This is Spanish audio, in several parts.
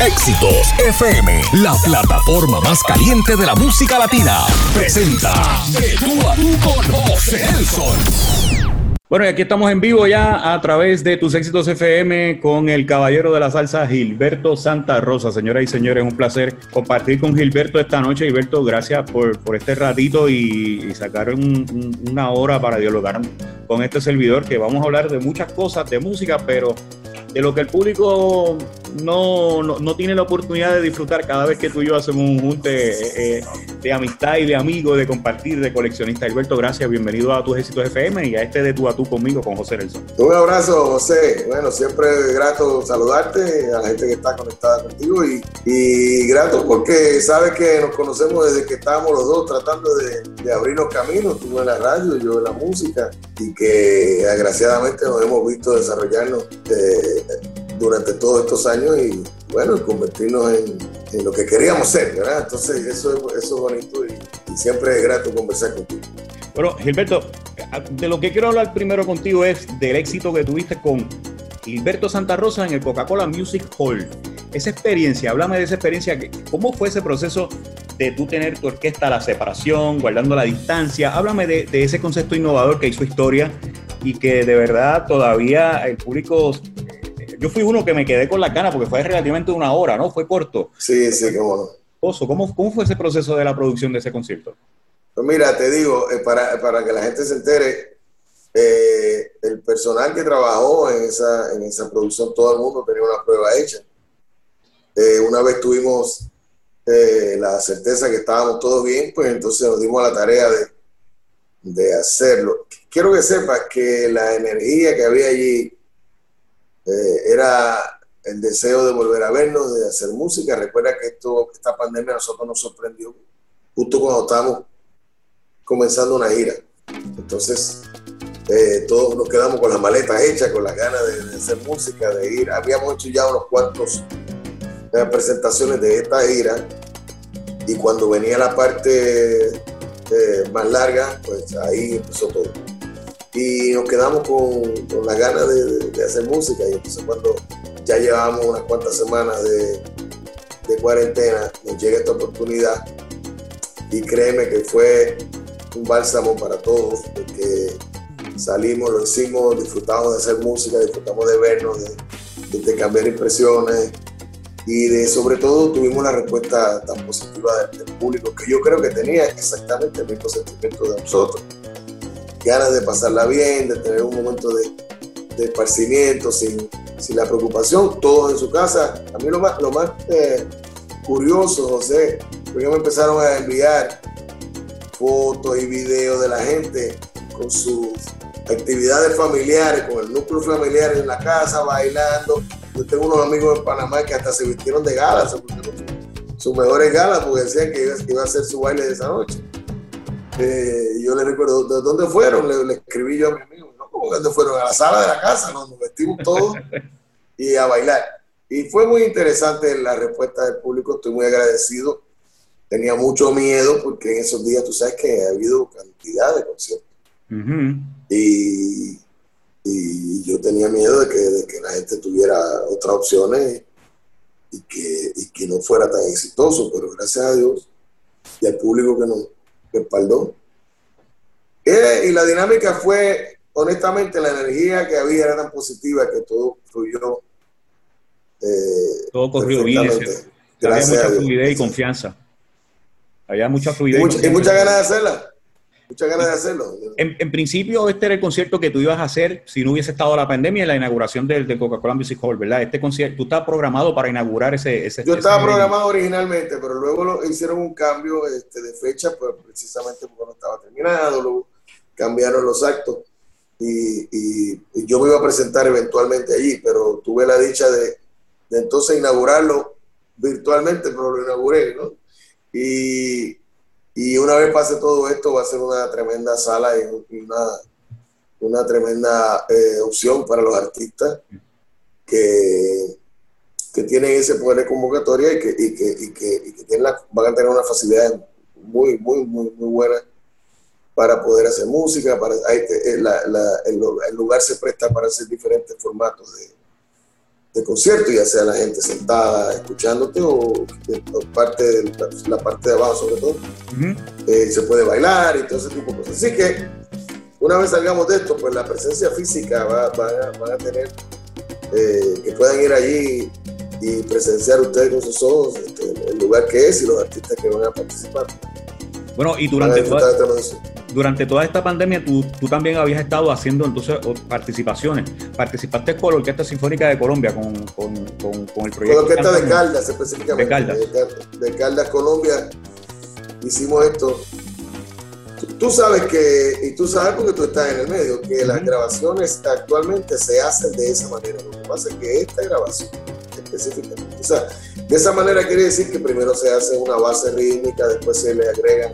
Éxitos FM, la plataforma más caliente de la música latina, presenta a tú con José. Bueno, y aquí estamos en vivo ya a través de tus éxitos FM con el caballero de la salsa Gilberto Santa Rosa. Señoras y señores, un placer compartir con Gilberto esta noche. Gilberto, gracias por, por este ratito y, sacar una hora para dialogar con este servidor, que vamos a hablar de muchas cosas de música, pero de lo que el público no, no, tiene la oportunidad de disfrutar cada vez que tú y yo hacemos un junte eh, eh, de amistad y de amigos, de compartir, de coleccionista. Alberto, gracias, bienvenido a tus éxitos FM y a este de a tú conmigo con José Nelson. Un abrazo, José. Bueno, siempre grato saludarte a la gente que está conectada contigo y, y grato porque sabes que nos conocemos desde que estábamos los dos tratando de, de abrirnos caminos, tú en la radio, yo en la música y que desgraciadamente nos hemos visto desarrollarnos. De, durante todos estos años y bueno, convertirnos en, lo que queríamos ser, ¿verdad? Entonces eso, eso es bonito y, siempre es grato conversar contigo. Bueno, Gilberto, de lo que quiero hablar primero contigo es del éxito que tuviste con Gilberto Santa Rosa en el Coca-Cola Music Hall. Esa experiencia, háblame de esa experiencia, ¿cómo fue ese proceso de tú tener tu orquesta la separación, guardando la distancia? Háblame de ese concepto innovador que hizo historia y que de verdad todavía el público yo fui uno que me quedé con la cana porque fue relativamente una hora, ¿no? Fue corto. Sí, sí, qué bueno. ¿Cómo, ¿Cómo fue ese proceso de la producción de ese concierto? Pues mira, te digo, eh, para, para, que la gente se entere, eh, el personal que trabajó en esa, en esa producción, todo el mundo tenía una prueba hecha. Eh, una vez tuvimos la certeza que estábamos todos bien, pues entonces nos dimos la tarea de, de hacerlo. Quiero que sepas que la energía que había allí eh, era el deseo de volver a vernos, de hacer música. Recuerda que esto, esta pandemia a nosotros nos sorprendió justo cuando estábamos comenzando una gira. Entonces, eh, todos nos quedamos con las maletas hechas, con las ganas de, hacer música, de ir. Habíamos hecho ya unos cuantos eh, presentaciones de esta gira y cuando venía la parte más larga, pues ahí empezó todo y nos quedamos con, con la gana de, hacer música. Y entonces cuando ya llevábamos unas cuantas semanas de, de, cuarentena, nos llega esta oportunidad. Y créeme que fue un bálsamo para todos, porque salimos, lo hicimos, disfrutamos de hacer música, disfrutamos de vernos, de, de cambiar impresiones. Y de sobre todo tuvimos la respuesta tan positiva del público que yo creo que tenía exactamente el mismo sentimiento de nosotros ganas de pasarla bien, de tener un momento de, de esparcimiento sin, sin, la preocupación, todos en su casa. A mí lo más, lo más eh, curioso, José, fue me empezaron a enviar fotos y videos de la gente con sus actividades familiares, con el núcleo familiar en la casa, bailando. Yo tengo unos amigos en Panamá que hasta se vistieron de gala, sus mejores galas porque decían que iba, a ser su baile de esa noche. Eh, yo le recuerdo, ¿de dónde fueron? Le, escribí yo a mi amigo, ¿no? ¿Cómo dónde fueron? A la sala de la casa, nos, vestimos todos y a bailar. Y fue muy interesante la respuesta del público, estoy muy agradecido. Tenía mucho miedo porque en esos días tú sabes que ha habido cantidad de conciertos. y, y, yo tenía miedo de que, de que, la gente tuviera otras opciones y que, y que no fuera tan exitoso, pero gracias a Dios y al público que nos respaldó. Eh, y la dinámica fue, honestamente, la energía que había era tan positiva que todo fluyó. Eh, todo corrió bien. Había mucha fluidez y confianza. Había mucha fluidez. y muchas ganas de hacerla. Muchas ganas de hacerlo. En, principio, este era el concierto que tú ibas a hacer si no hubiese estado la pandemia y la inauguración del, Coca-Cola Music Hall, ¿verdad? Este concierto, tú estabas programado para inaugurar ese. ese Yo estaba programado originalmente, pero luego lo, hicieron un cambio este, de fecha, pues precisamente porque no estaba terminado, luego cambiaron los actos y, yo me iba a presentar eventualmente allí, pero tuve la dicha de, de entonces inaugurarlo virtualmente, pero lo inauguré, ¿no? Y y una vez pase todo esto, va a ser una tremenda sala y una, una tremenda eh, opción para los artistas que, que tienen ese poder de convocatoria y que, y que, y que, y que van a tener una facilidad muy, muy, muy, muy buena para poder hacer música. Para, eh, la, la, el, lugar se presta para hacer diferentes formatos de, concierto, ya sea la gente sentada escuchándote o, parte de la, parte de abajo sobre todo. Eh, se puede bailar y todo ese tipo de cosas. Así que una vez salgamos de esto, pues la presencia física va, a, tener eh, que puedan ir allí y presenciar ustedes con sus ojos este, el lugar que es y los artistas que van a participar. Bueno, y durante, toda, durante toda esta pandemia tú, tú, también habías estado haciendo entonces participaciones. Participaste con la Orquesta Sinfónica de Colombia, con, con, con, con el proyecto. Con la Orquesta de Caldas específicamente. De Caldas. De, Caldas, Colombia. Hicimos esto. Tú, sabes que, y tú sabes porque tú estás en el medio, que las grabaciones actualmente se hacen de esa manera. Lo que pasa es que esta grabación específicamente, o sea, de esa manera quiere decir que primero se hace una base rítmica, después se le agregan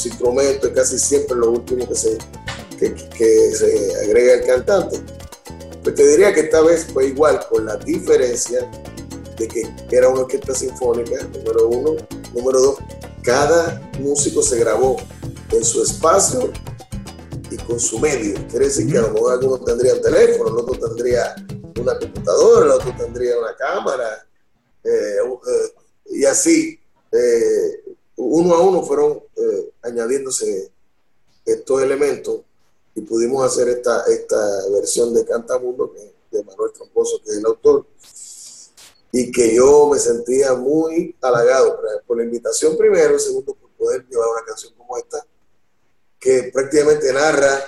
los instrumentos, casi siempre lo último que se, que, se agrega el cantante. Pues te diría que esta vez fue igual, con la diferencia de que era una orquesta sinfónica, número uno. Número dos, cada músico se grabó en su espacio y con su medio. Quiere decir que a lo mejor algunos tendrían teléfono, el otro tendría una computadora, el otro tendría una cámara, eh, eh, y así, eh, uno a uno fueron añadiéndose estos elementos y pudimos hacer esta, esta versión de Cantamundo de Manuel Tramposo, que es el autor, y que yo me sentía muy halagado por la invitación primero, segundo por poder llevar una canción como esta, que prácticamente narra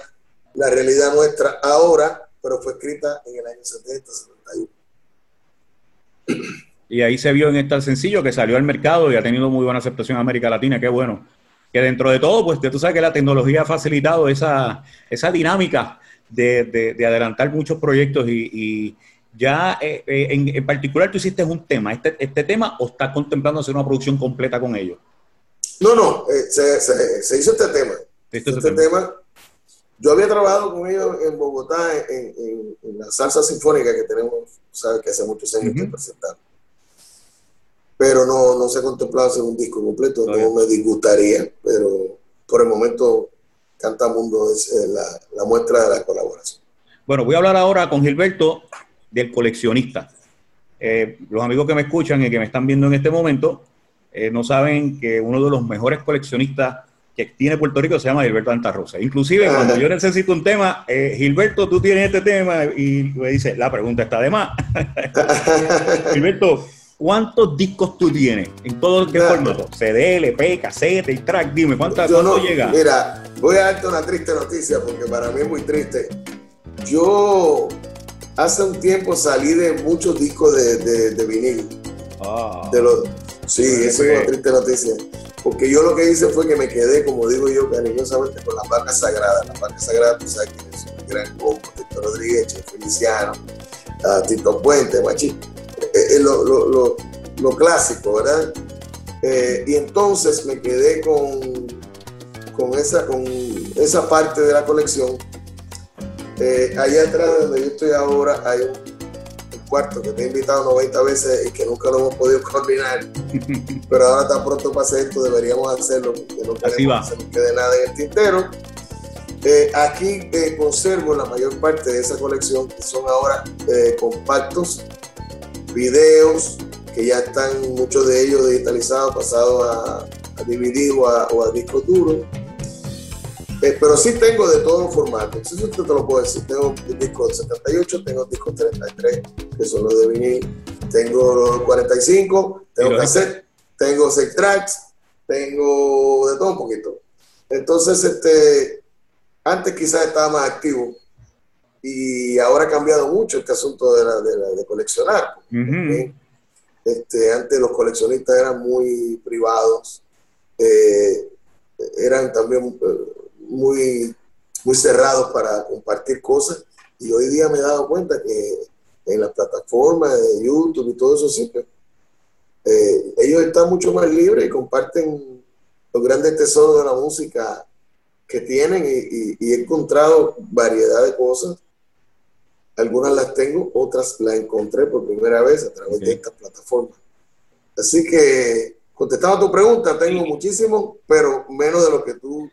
la realidad nuestra ahora, pero fue escrita en el año 70, 71. Y ahí se vio en este sencillo que salió al mercado y ha tenido muy buena aceptación en América Latina, qué bueno. Que dentro de todo, pues tú sabes que la tecnología ha facilitado esa, esa dinámica de, de, adelantar muchos proyectos y, ya eh, eh, en, particular tú hiciste un tema, este, este tema o estás contemplando hacer una producción completa con ellos? No, no, eh, se, se, hizo este tema. este tema. Yo había trabajado con ellos en Bogotá en, en, la salsa sinfónica que tenemos, sabes que hace muchos años que presentamos pero no, no se contemplaba hacer un disco completo, no, me disgustaría, pero por el momento Cantamundo es eh, la, muestra de la colaboración. Bueno, voy a hablar ahora con Gilberto del coleccionista. Eh, los amigos que me escuchan y que me están viendo en este momento eh, no saben que uno de los mejores coleccionistas que tiene Puerto Rico se llama Gilberto Antarrosa. Inclusive cuando yo necesito un tema, Gilberto, tú tienes este tema y me dice, la pregunta está de más. Gilberto, ¿Cuántos discos tú tienes? ¿En todo qué formato? CD, LP, cassette y track. Dime, ¿cuántas no, llega? Mira, voy a darte una triste noticia porque para mí es muy triste. Yo hace un tiempo salí de muchos discos de, de, vinil. Ah. De los, sí, esa es una triste noticia. Porque yo lo que hice fue que me quedé, como digo yo, cariñosamente con las marcas sagradas. Las marcas sagradas, tú sabes que es un gran combo, Tito Rodríguez, Feliciano, uh, Tito Puente, Machito eh, lo, lo, lo, clásico, ¿verdad? Eh, y entonces me quedé con, con, esa, con esa parte de la colección. Eh, allá atrás donde yo estoy ahora hay un, cuarto que te he invitado 90 veces y que nunca lo hemos podido coordinar. Pero ahora tan pronto pase esto, deberíamos hacerlo porque no queremos que se nos quede nada en el tintero. aquí conservo la mayor parte de esa colección, que son ahora compactos videos que ya están muchos de ellos digitalizados, pasados a, a DVD o a, disco duro. Eh, pero sí tengo de todos los formatos. Eso te, te lo puedo decir. Tengo discos 78, tengo discos 33, que son los de vinil. Tengo los 45, tengo cassette, tengo 6 tracks, tengo de todo un poquito. Entonces, este, antes quizás estaba más activo y ahora ha cambiado mucho este asunto de, la, de, coleccionar. este, antes los coleccionistas eran muy privados, eh, eran también eh, muy, muy cerrados para compartir cosas y hoy día me he dado cuenta que en las plataformas de YouTube y todo eso siempre eh, ellos están mucho más libres y comparten los grandes tesoros de la música que tienen y he encontrado variedad de cosas algunas las tengo, otras las encontré por primera vez a través de estas plataformas. Así que, contestando a tu pregunta, tengo muchísimo, pero menos de lo que tú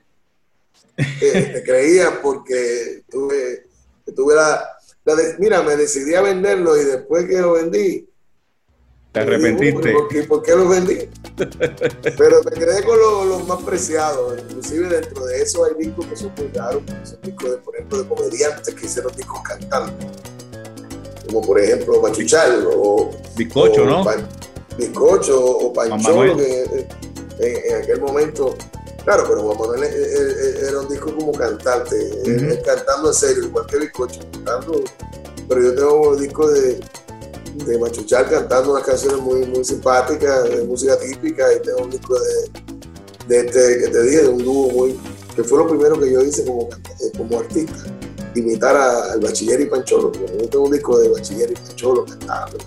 eh, te creías, porque tuve, tuve la, mira, me decidí a venderlo y después que lo vendí, te arrepentiste. ¿por, qué, lo vendí? Pero me quedé con los más preciados. Inclusive dentro de eso hay discos que son muy raros, son discos, de, por ejemplo, de comediantes que hicieron discos cantando. Como por ejemplo Machuchal o... Bizcocho, ¿no? Bizcocho o Pancho, que en, aquel momento... Claro, pero Juan Manuel era un disco como cantante, cantando en serio, igual que Bizcocho, cantando. Pero yo tengo discos de de Machuchal cantando unas canciones muy, muy simpáticas, de música típica, y tengo un disco de, de este que te dije, de un dúo muy, que fue lo primero que yo hice como, como artista, imitar al Bachiller y Pancholo, yo tengo un disco de Bachiller y Pancholo cantando,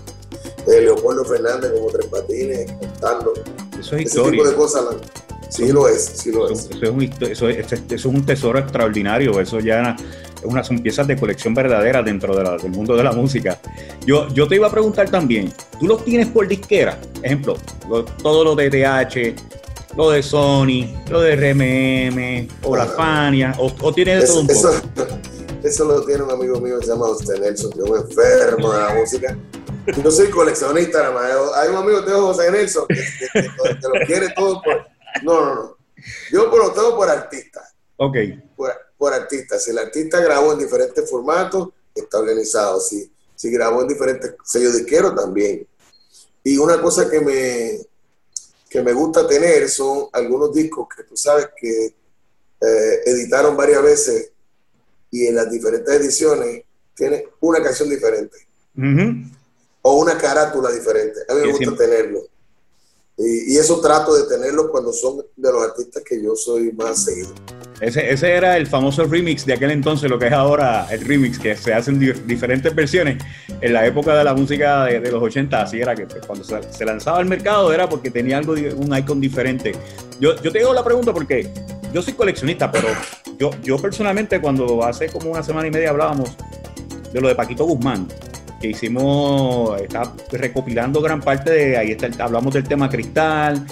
de Leopoldo Fernández como Tres Patines cantando. Eso es Ese tipo de cosas, sí lo es, sí lo es. Eso, es un, eso, es, eso es un tesoro extraordinario, eso ya unas son piezas de colección verdadera dentro del mundo de la música. Yo, yo te iba a preguntar también, ¿tú los tienes por disquera? Ejemplo, todo lo de TH, lo de Sony, lo de RMM, o la Fania, o, tienes de todo un poco. Eso, lo tiene un amigo mío que se llama José Nelson, que es un enfermo de la música. Yo soy coleccionista, nada más. Hay un amigo que tengo, José Nelson, que, lo quiere todo por... No, no, no. Yo lo tengo por artista. Ok. Por, por artista. Si el artista grabó en diferentes formatos, está organizado. Si, si grabó en diferentes sellos disqueros, también. Y una cosa que me, que me gusta tener son algunos discos que tú sabes que eh, editaron varias veces y en las diferentes ediciones tiene una canción diferente. O una carátula diferente. A mí me gusta tenerlo. Y, eso trato de tenerlo cuando son de los artistas que yo soy más seguido. Ese, ese, era el famoso remix de aquel entonces, lo que es ahora el remix, que se hacen diferentes versiones. En la época de la música de, los 80, así era que pues, cuando se, lanzaba al mercado era porque tenía algo, un icon diferente. Yo, yo te digo la pregunta porque yo soy coleccionista, pero yo, yo personalmente cuando hace como una semana y media hablábamos de lo de Paquito Guzmán, que hicimos, está recopilando gran parte de, ahí está, hablamos del tema cristal,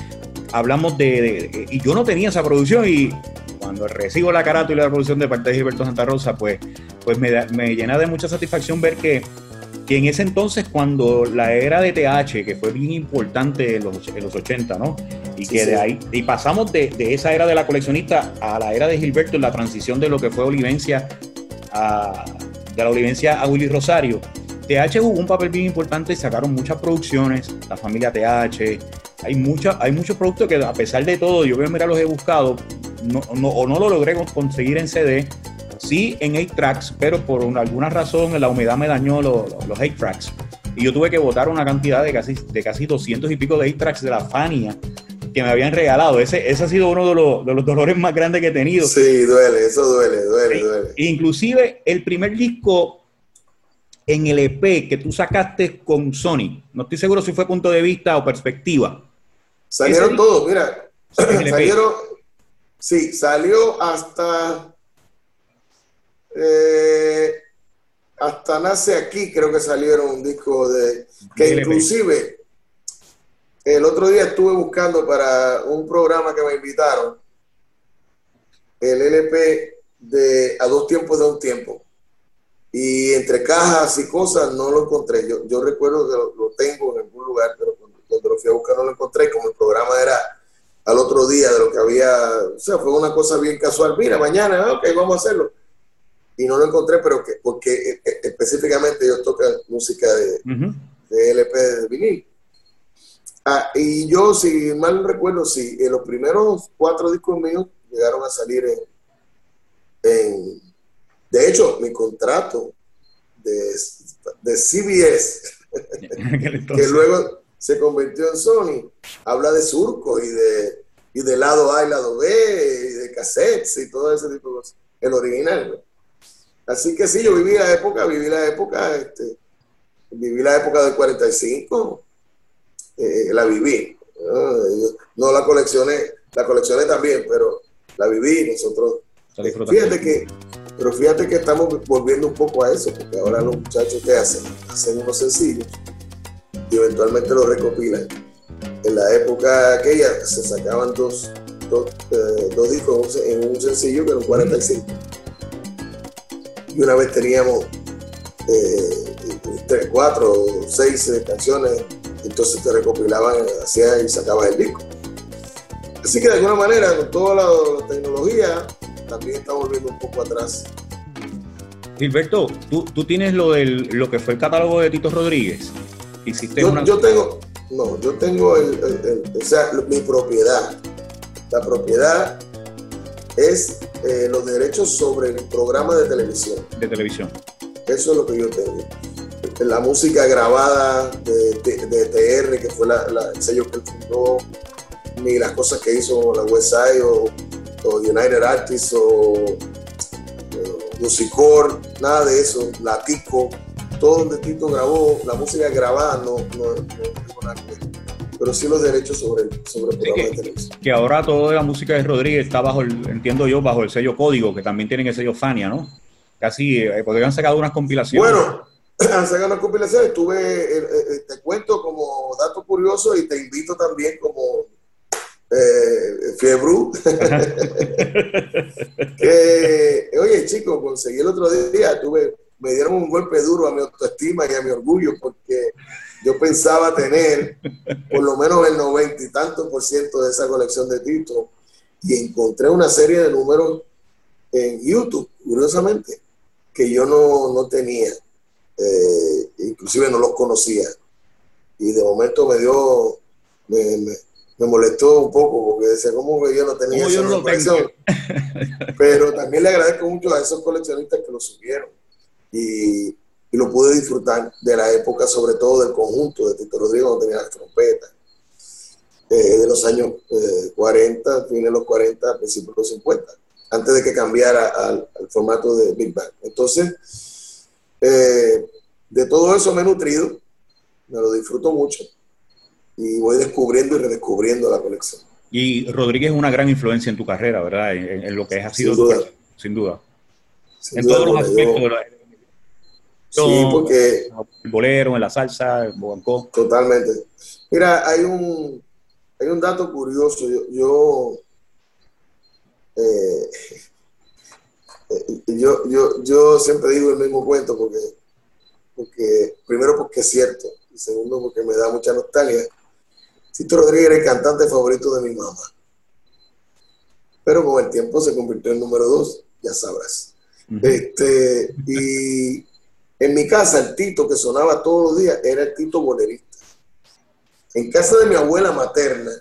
hablamos de, y yo no tenía esa producción y cuando recibo la carátula de la producción de parte de Gilberto Santa Rosa, pues, pues me, me llena de mucha satisfacción ver que, que, en ese entonces, cuando la era de TH, que fue bien importante en los, en los 80, ¿no? Y que de ahí, y pasamos de, de, esa era de la coleccionista a la era de Gilberto en la transición de lo que fue Olivencia a, de la Olivencia a Willy Rosario TH jugó un papel bien importante y sacaron muchas producciones, la familia TH, hay, mucha, hay muchos productos que a pesar de todo, yo mira los he buscado, no, o no lo logré conseguir en CD, sí en 8 tracks, pero por alguna razón la humedad me dañó los, los 8 tracks. Y yo tuve que botar una cantidad de casi, de casi 200 y pico de 8 tracks de la Fania que me habían regalado. Ese, ese ha sido uno de los, de los dolores más grandes que he tenido. Sí, duele, eso duele, duele, duele. Inclusive el primer disco en el EP que tú sacaste con Sony. No estoy seguro si fue punto de vista o perspectiva. Salieron todos, mira. E salieron, sí, salió hasta eh, hasta Nace Aquí, creo que salieron un disco de que e inclusive el otro día estuve buscando para un programa que me invitaron el LP de A dos tiempos de un tiempo y entre cajas y cosas no lo encontré. Yo, yo recuerdo que lo, tengo en algún lugar, pero cuando, lo fui a buscar no lo encontré. Como el programa era al otro día de lo que había, o sea, fue una cosa bien casual. Mira, mañana, ok, vamos a hacerlo. Y no lo encontré, pero que, porque eh, eh, específicamente yo toco música de, de LP de vinil. Ah, y yo, si mal recuerdo, sí, en los primeros cuatro discos míos llegaron a salir en de hecho, mi contrato de, de CBS, que luego se convirtió en Sony, habla de surco y de, y de lado A y lado B, y de cassettes y todo ese tipo de cosas. El original. Así que sí, yo viví la época, viví la época, este, viví la época del 45, eh, la viví. ¿no? la coleccioné, la coleccioné también, pero la viví nosotros. Fíjate que pero fíjate que estamos volviendo un poco a eso, porque ahora los muchachos que hacen, hacen unos sencillos y eventualmente los recopilan. En la época aquella se sacaban dos, dos, eh, discos en un sencillo que era un 45. Y una vez teníamos eh, tres, cuatro, seis eh, canciones, entonces te recopilaban, hacías y sacabas el disco. Así que de alguna manera, con toda la, tecnología, también está volviendo un poco atrás. Gilberto, ¿tú, tú tienes lo, del, lo que fue el catálogo de Tito Rodríguez. ¿Hiciste yo, yo tengo, no, yo tengo el, o sea, mi propiedad. La propiedad es eh, los derechos sobre el programa de televisión. De televisión. Eso es lo que yo tengo. La música grabada de, TR, que fue el sello que él fundó, ni las cosas que hizo la Westside o, o United Artists o, Musicor, nada de eso, Latico, todo donde Tito grabó, la música grabada no, no, no nada que ver pero sí los derechos sobre, sobre el programa de televisión. Que ahora toda la música de Rodríguez está bajo, el, entiendo yo, bajo el sello Código, que también tienen el sello Fania, ¿no? Casi, eh, podrían sacar unas compilaciones. Bueno, han sacado unas compilaciones, tuve, eh, eh, te cuento como dato curioso y te invito también como eh, Fiebru. oye, chico, conseguí el otro día, tuve, me dieron un golpe duro a mi autoestima y a mi orgullo porque yo pensaba tener por lo menos el noventa y tanto por ciento de esa colección de títulos y encontré una serie de números en YouTube, curiosamente, que yo no, tenía, eh, inclusive no los conocía. Y de momento me dio, me, molestó un poco porque decía, ¿cómo que yo no tenía esa colección? Pero también le agradezco mucho a esos coleccionistas que lo subieron. Y, y lo pude disfrutar de la época, sobre todo del conjunto de Tito Rodríguez, donde tenía las trompetas, eh, de los años 40, eh, fines de los 40, principios de los 50, antes de que cambiara al, formato de Big Bang. Entonces, eh, de todo eso me he nutrido, me lo disfruto mucho y voy descubriendo y redescubriendo la colección. Y Rodríguez es una gran influencia en tu carrera, ¿verdad? En, lo que ha sido, sin duda. en todos los aspectos, Sí, porque... El bolero, en la salsa, el bobancó. Totalmente. Mira, hay un, hay un dato curioso. Yo, eh, yo, yo, yo, siempre digo el mismo cuento porque, porque, primero porque es cierto, y segundo porque me da mucha nostalgia. Tito Rodríguez era el cantante favorito de mi mamá. Pero con el tiempo se convirtió en número dos, ya sabrás. este, y en mi casa, el Tito que sonaba todos los días era el Tito bolerista. En casa de mi abuela materna,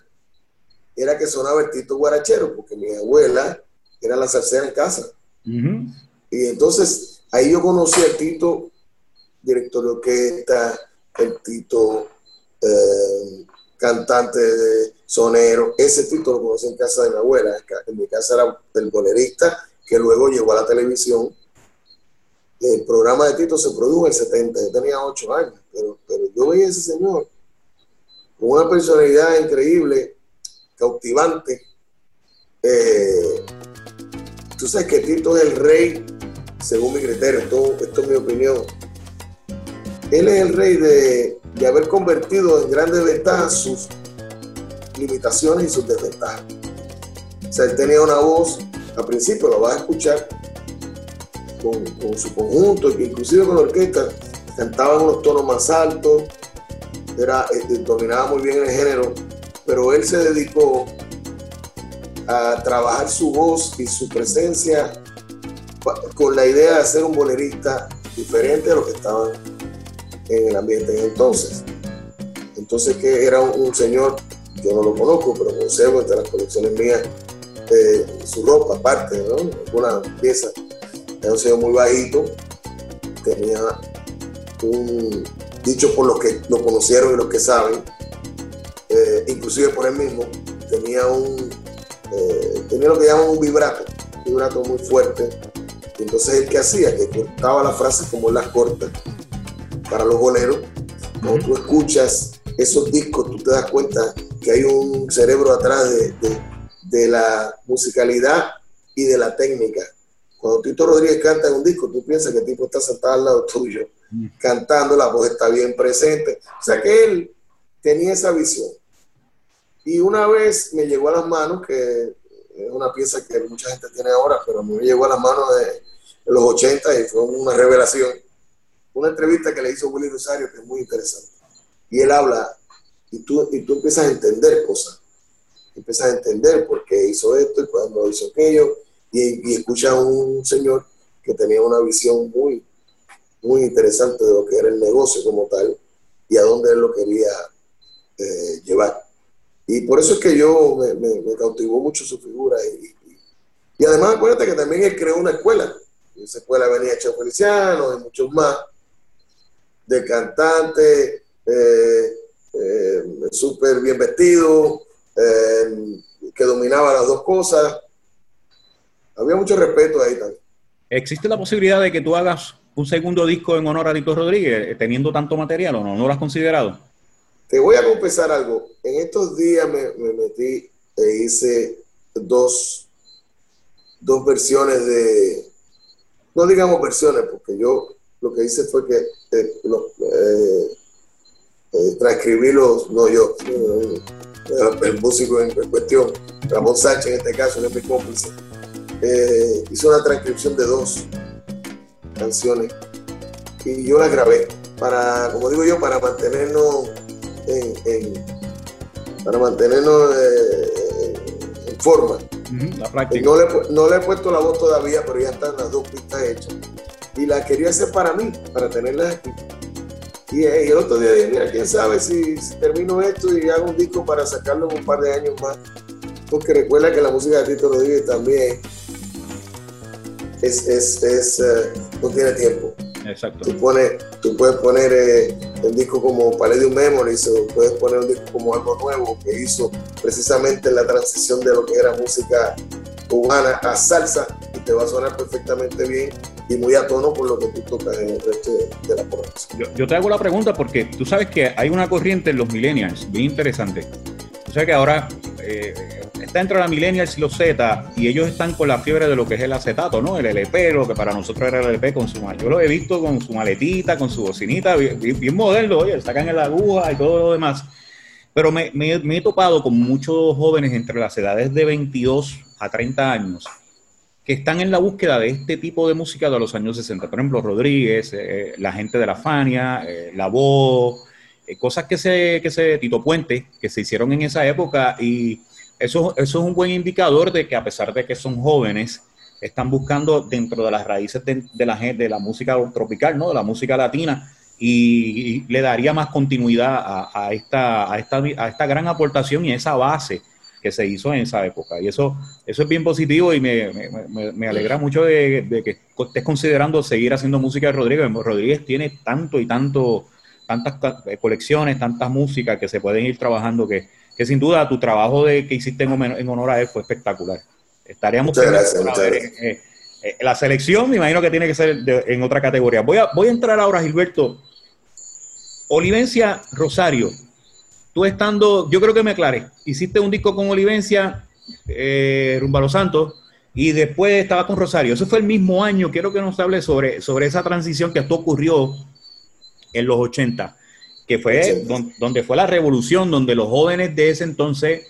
era que sonaba el Tito guarachero, porque mi abuela era la salsera en casa. Y entonces ahí yo conocí al Tito, director de orquesta, el Tito eh, cantante de sonero. Ese Tito lo conocí en casa de mi abuela. En mi casa era el bolerista, que luego llegó a la televisión el programa de Tito se produjo en el 70, yo tenía 8 años, pero, pero yo veía a ese señor con una personalidad increíble, cautivante. Eh, tú sabes que Tito es el rey, según mi criterio, esto es mi opinión. Él es el rey de, de haber convertido en grandes ventajas sus limitaciones y sus desventajas. O sea, él tenía una voz, al principio lo vas a escuchar, con, su conjunto, inclusive con la orquesta cantaban unos tonos más altos, era, este, dominaba muy bien el género, pero él se dedicó a trabajar su voz y su presencia con la idea de ser un bolerista diferente a lo que estaban en el ambiente en entonces. Entonces que era un, señor, yo no lo conozco, pero conservo entre las colecciones mías eh, su ropa aparte, ¿no? Alguna pieza era un señor muy bajito, tenía un dicho por los que lo conocieron y los que saben, eh, inclusive por él mismo, tenía un eh, tenía lo que llaman un vibrato, un vibrato muy fuerte. Entonces él que hacía, que cortaba las frases como las cortas para los boleros. Cuando tú escuchas esos discos, tú te das cuenta que hay un cerebro atrás de, de la musicalidad y de la técnica cuando Tito Rodríguez canta en un disco, tú piensas que el tipo está sentado al lado tuyo, cantando, la voz está bien presente. O sea que él tenía esa visión. Y una vez me llegó a las manos, que es una pieza que mucha gente tiene ahora, pero a mí me llegó a las manos de, los 80 y fue una revelación. Una entrevista que le hizo Willy Rosario que es muy interesante. Y él habla y tú, y tú empiezas a entender cosas. Empiezas a entender por qué hizo esto y cuándo hizo aquello. Y, y escuchas a un señor que tenía una visión muy, muy interesante de lo que era el negocio como tal y a dónde él lo quería eh, llevar. Y por eso es que yo me, cautivó mucho su figura. Y, y, además, acuérdate que también él creó una escuela. Esa escuela venía Cheo Feliciano y muchos más, de cantantes, eh, eh, súper bien vestido, que dominaba las dos cosas. Había mucho respeto ahí también. ¿Existe la posibilidad de que tú hagas un segundo disco en honor a Tito Rodríguez, teniendo tanto material o no? ¿No lo has considerado? Te voy a confesar algo. En estos días me, metí e hice dos, dos versiones de, no digamos versiones, porque yo lo que hice fue que eh, eh, eh, transcribí los, no yo, el músico en, cuestión, Ramón Sánchez en este caso, no es mi cómplice, hizo una transcripción de dos canciones y yo las grabé para, como digo yo, para mantenernos para mantenernos en forma. no, le, no, le, he puesto la voz todavía, pero ya están las dos pistas hechas. Y la quería hacer para mí, para tenerlas aquí. Y, el otro día dije, mira, quién sabe si, termino esto y hago un disco para sacarlo en un par de años más. Porque recuerda que la música de Tito Rodríguez también es, es, es eh, no tiene tiempo. Exacto. Tú, pones, tú puedes poner eh, el disco como Palladium Memories o puedes poner un disco como algo nuevo que hizo precisamente la transición de lo que era música cubana a salsa y te va a sonar perfectamente bien y muy a tono por lo que tú tocas en el resto de, la programación. Yo, te hago la pregunta porque tú sabes que hay una corriente en los millennials bien interesante. O sea que ahora eh, está entre la Millennials y los Z y ellos están con la fiebre de lo que es el acetato, ¿no? El LP, lo que para nosotros era el LP con su Yo lo he visto con su maletita, con su bocinita, bien, moderno, oye, sacan la aguja y todo lo demás. Pero me, he topado con muchos jóvenes entre las edades de 22 a 30 años que están en la búsqueda de este tipo de música de los años 60. Por ejemplo, Rodríguez, eh, la gente de la Fania, eh, La Voz, eh, cosas que se, que se, Tito Puente, que se hicieron en esa época y eso, es un buen indicador de que a pesar de que son jóvenes, están buscando dentro de las raíces de, la, de la música tropical, ¿no? de la música latina, y, le daría más continuidad a, esta, a, esta, a esta gran aportación y a esa base que se hizo en esa época. Y eso, eso es bien positivo y me, me, alegra mucho de, que estés considerando seguir haciendo música de Rodríguez. Rodríguez tiene tanto y tanto, tantas colecciones, tantas músicas que se pueden ir trabajando que, que sin duda tu trabajo de, que hiciste en, honor a él fue espectacular. Estaríamos muchas gracias, muchas gracias. Eh, eh, la selección me imagino que tiene que ser en otra categoría. Voy a, voy a entrar ahora, Gilberto. Olivencia Rosario, tú estando, yo creo que me aclaré, hiciste un disco con Olivencia, eh, Rumba Los Santos, y después estaba con Rosario. Eso fue el mismo año, quiero que nos hable sobre, sobre esa transición que esto ocurrió en los 80 que fue donde, fue la revolución, donde los jóvenes de ese entonces,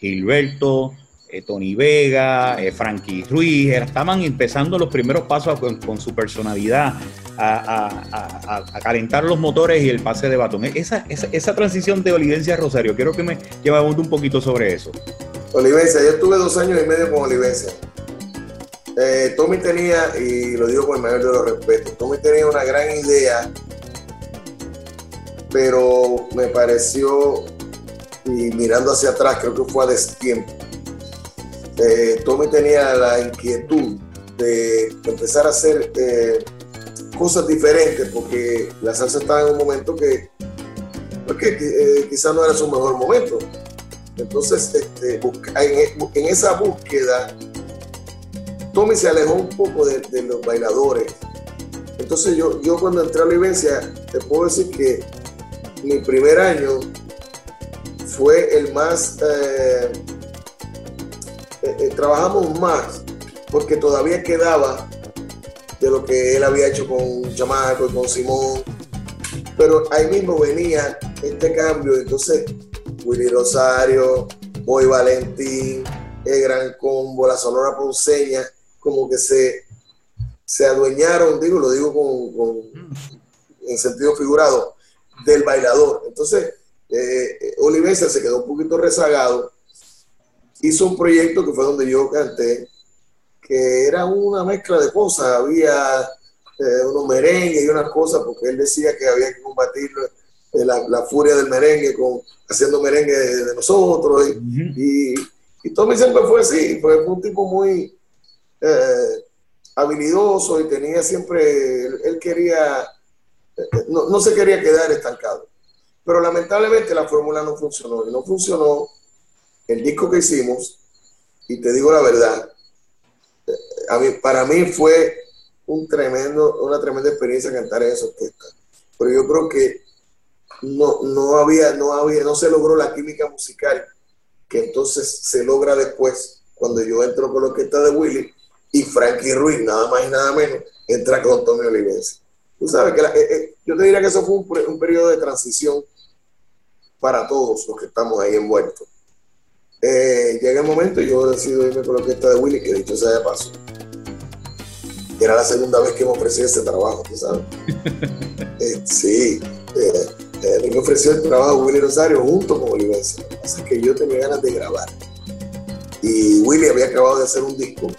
Gilberto, eh, Tony Vega, eh, Frankie Ruiz, estaban empezando los primeros pasos con, su personalidad a, calentar los motores y el pase de batón. Esa, esa, transición de Olivencia a Rosario, quiero que me llevamos un poquito sobre eso. Olivencia, yo tuve dos años y medio con Olivencia. Eh, Tommy tenía, y lo digo con el mayor de los respetos, Tommy tenía una gran idea pero me pareció, y mirando hacia atrás, creo que fue a destiempo. Eh, Tommy tenía la inquietud de empezar a hacer eh, cosas diferentes, porque la salsa estaba en un momento que, porque, eh, quizás no era su mejor momento. Entonces, este, en, esa búsqueda, Tommy se alejó un poco de, los bailadores. Entonces yo, yo cuando entré a la vivencia, te puedo decir que mi primer año fue el más, eh, eh, eh, trabajamos más porque todavía quedaba de lo que él había hecho con Chamaco y con Simón, pero ahí mismo venía este cambio, entonces Willy Rosario, Boy Valentín, el Gran Combo, la Sonora Ponceña, como que se, se adueñaron, digo, lo digo con en sentido figurado, del bailador. Entonces, eh, Olivencia se quedó un poquito rezagado, hizo un proyecto que fue donde yo canté, que era una mezcla de cosas, había eh, unos merengues y unas cosas, porque él decía que había que combatir eh, la, furia del merengue con haciendo merengue de, nosotros, y, y, Tommy siempre fue así, fue un tipo muy eh, habilidoso y tenía siempre, él, quería, no, no se quería quedar estancado. Pero lamentablemente la fórmula no funcionó. Y no funcionó el disco que hicimos. Y te digo la verdad, para mí fue un tremendo, una tremenda experiencia cantar en esa orquesta. Pero yo creo que no, no, había, no, había, no se logró la química musical que entonces se logra después cuando yo entro con la orquesta de Willy y Frankie Ruiz, nada más y nada menos, entra con Tommy Olivense. Tú sabes que eh, eh, yo te diría que eso fue un, un, periodo de transición para todos los que estamos ahí envueltos. Eh, llega el momento y yo decido irme con la orquesta de Willy, que dicho sea de paso. Era la segunda vez que me ofrecí ese trabajo, tú sabes. sí, me ofreció el trabajo Willy Rosario junto con Olivense. Así que yo tenía ganas de grabar. Y Willy había acabado de hacer un disco con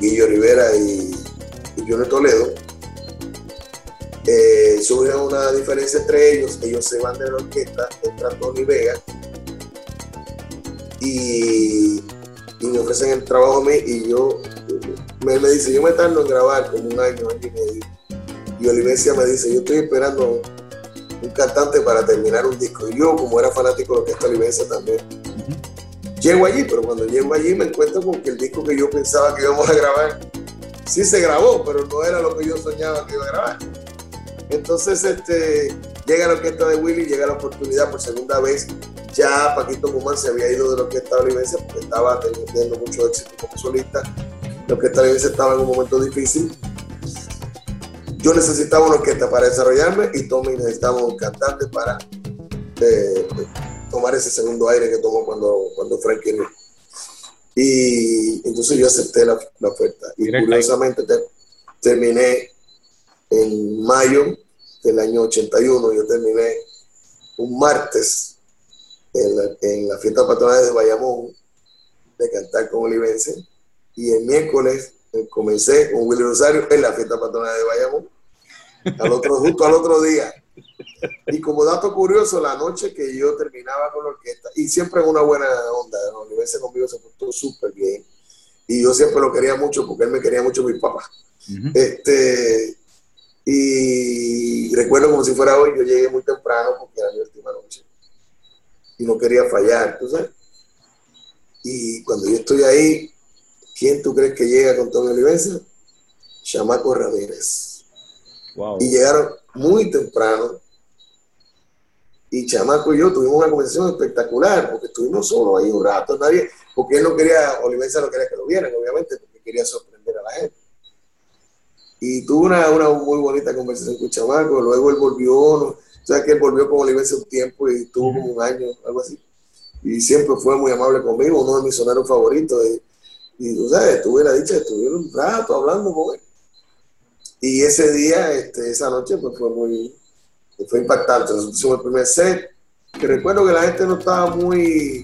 Guillo Rivera y, y Johnny Toledo eh, surge una diferencia entre ellos, ellos se van de la orquesta, entra Tony Vega y, me ofrecen el trabajo a mí y yo, me, me dice, yo me tardo en grabar como un año, año y medio. Y Olivencia me dice, yo estoy esperando un cantante para terminar un disco. Y yo, como era fanático de lo que esta Olivencia también, llego allí, pero cuando llego allí me encuentro con que el disco que yo pensaba que íbamos a grabar, sí se grabó, pero no era lo que yo soñaba que iba a grabar. Entonces, este, llega la orquesta de Willy, llega la oportunidad por segunda vez. Ya Paquito Guzmán se había ido de la orquesta olivense porque estaba teniendo mucho éxito como solista. La orquesta olivense estaba en un momento difícil. Yo necesitaba una orquesta para desarrollarme y Tommy necesitaba un cantante para eh, tomar ese segundo aire que tomó cuando, cuando Frankie Y entonces yo acepté la, oferta. Y curiosamente terminé en mayo del año 81. Yo terminé un martes en la, fiesta patronal de Bayamón de cantar con Olivense y el miércoles comencé con Willy Rosario en la fiesta patronal de Bayamón, al otro, justo al otro día. Y como dato curioso, la noche que yo terminaba con la orquesta, y siempre en una buena onda, Olivense conmigo se portó súper bien, y yo siempre lo quería mucho porque él me quería mucho mi papá. este, y recuerdo como si fuera hoy, yo llegué muy temprano porque era mi última noche. Y no quería fallar, ¿tú sabes? Y cuando yo estoy ahí, ¿quién tú crees que llega con Tony Olivenza? Chamaco Ramírez. Y llegaron muy temprano. Y Chamaco y yo tuvimos una conversación espectacular, porque estuvimos solos ahí un rato, nadie, porque él no quería, Olivenza no quería que lo vieran, obviamente, porque quería sorprender a la gente. Y tuvo una, una muy bonita conversación con Chamaco. Luego él volvió, ¿no? o sea que él volvió con Oliver un tiempo y tuvo como un año, algo así. Y siempre fue muy amable conmigo, uno de mis soneros favoritos. Y, y tú sabes, tuve la dicha de estuve un rato hablando con él. Y ese día, este, esa noche, pues fue muy, fue impactante. Nosotros hicimos el primer set, que recuerdo que la gente no estaba muy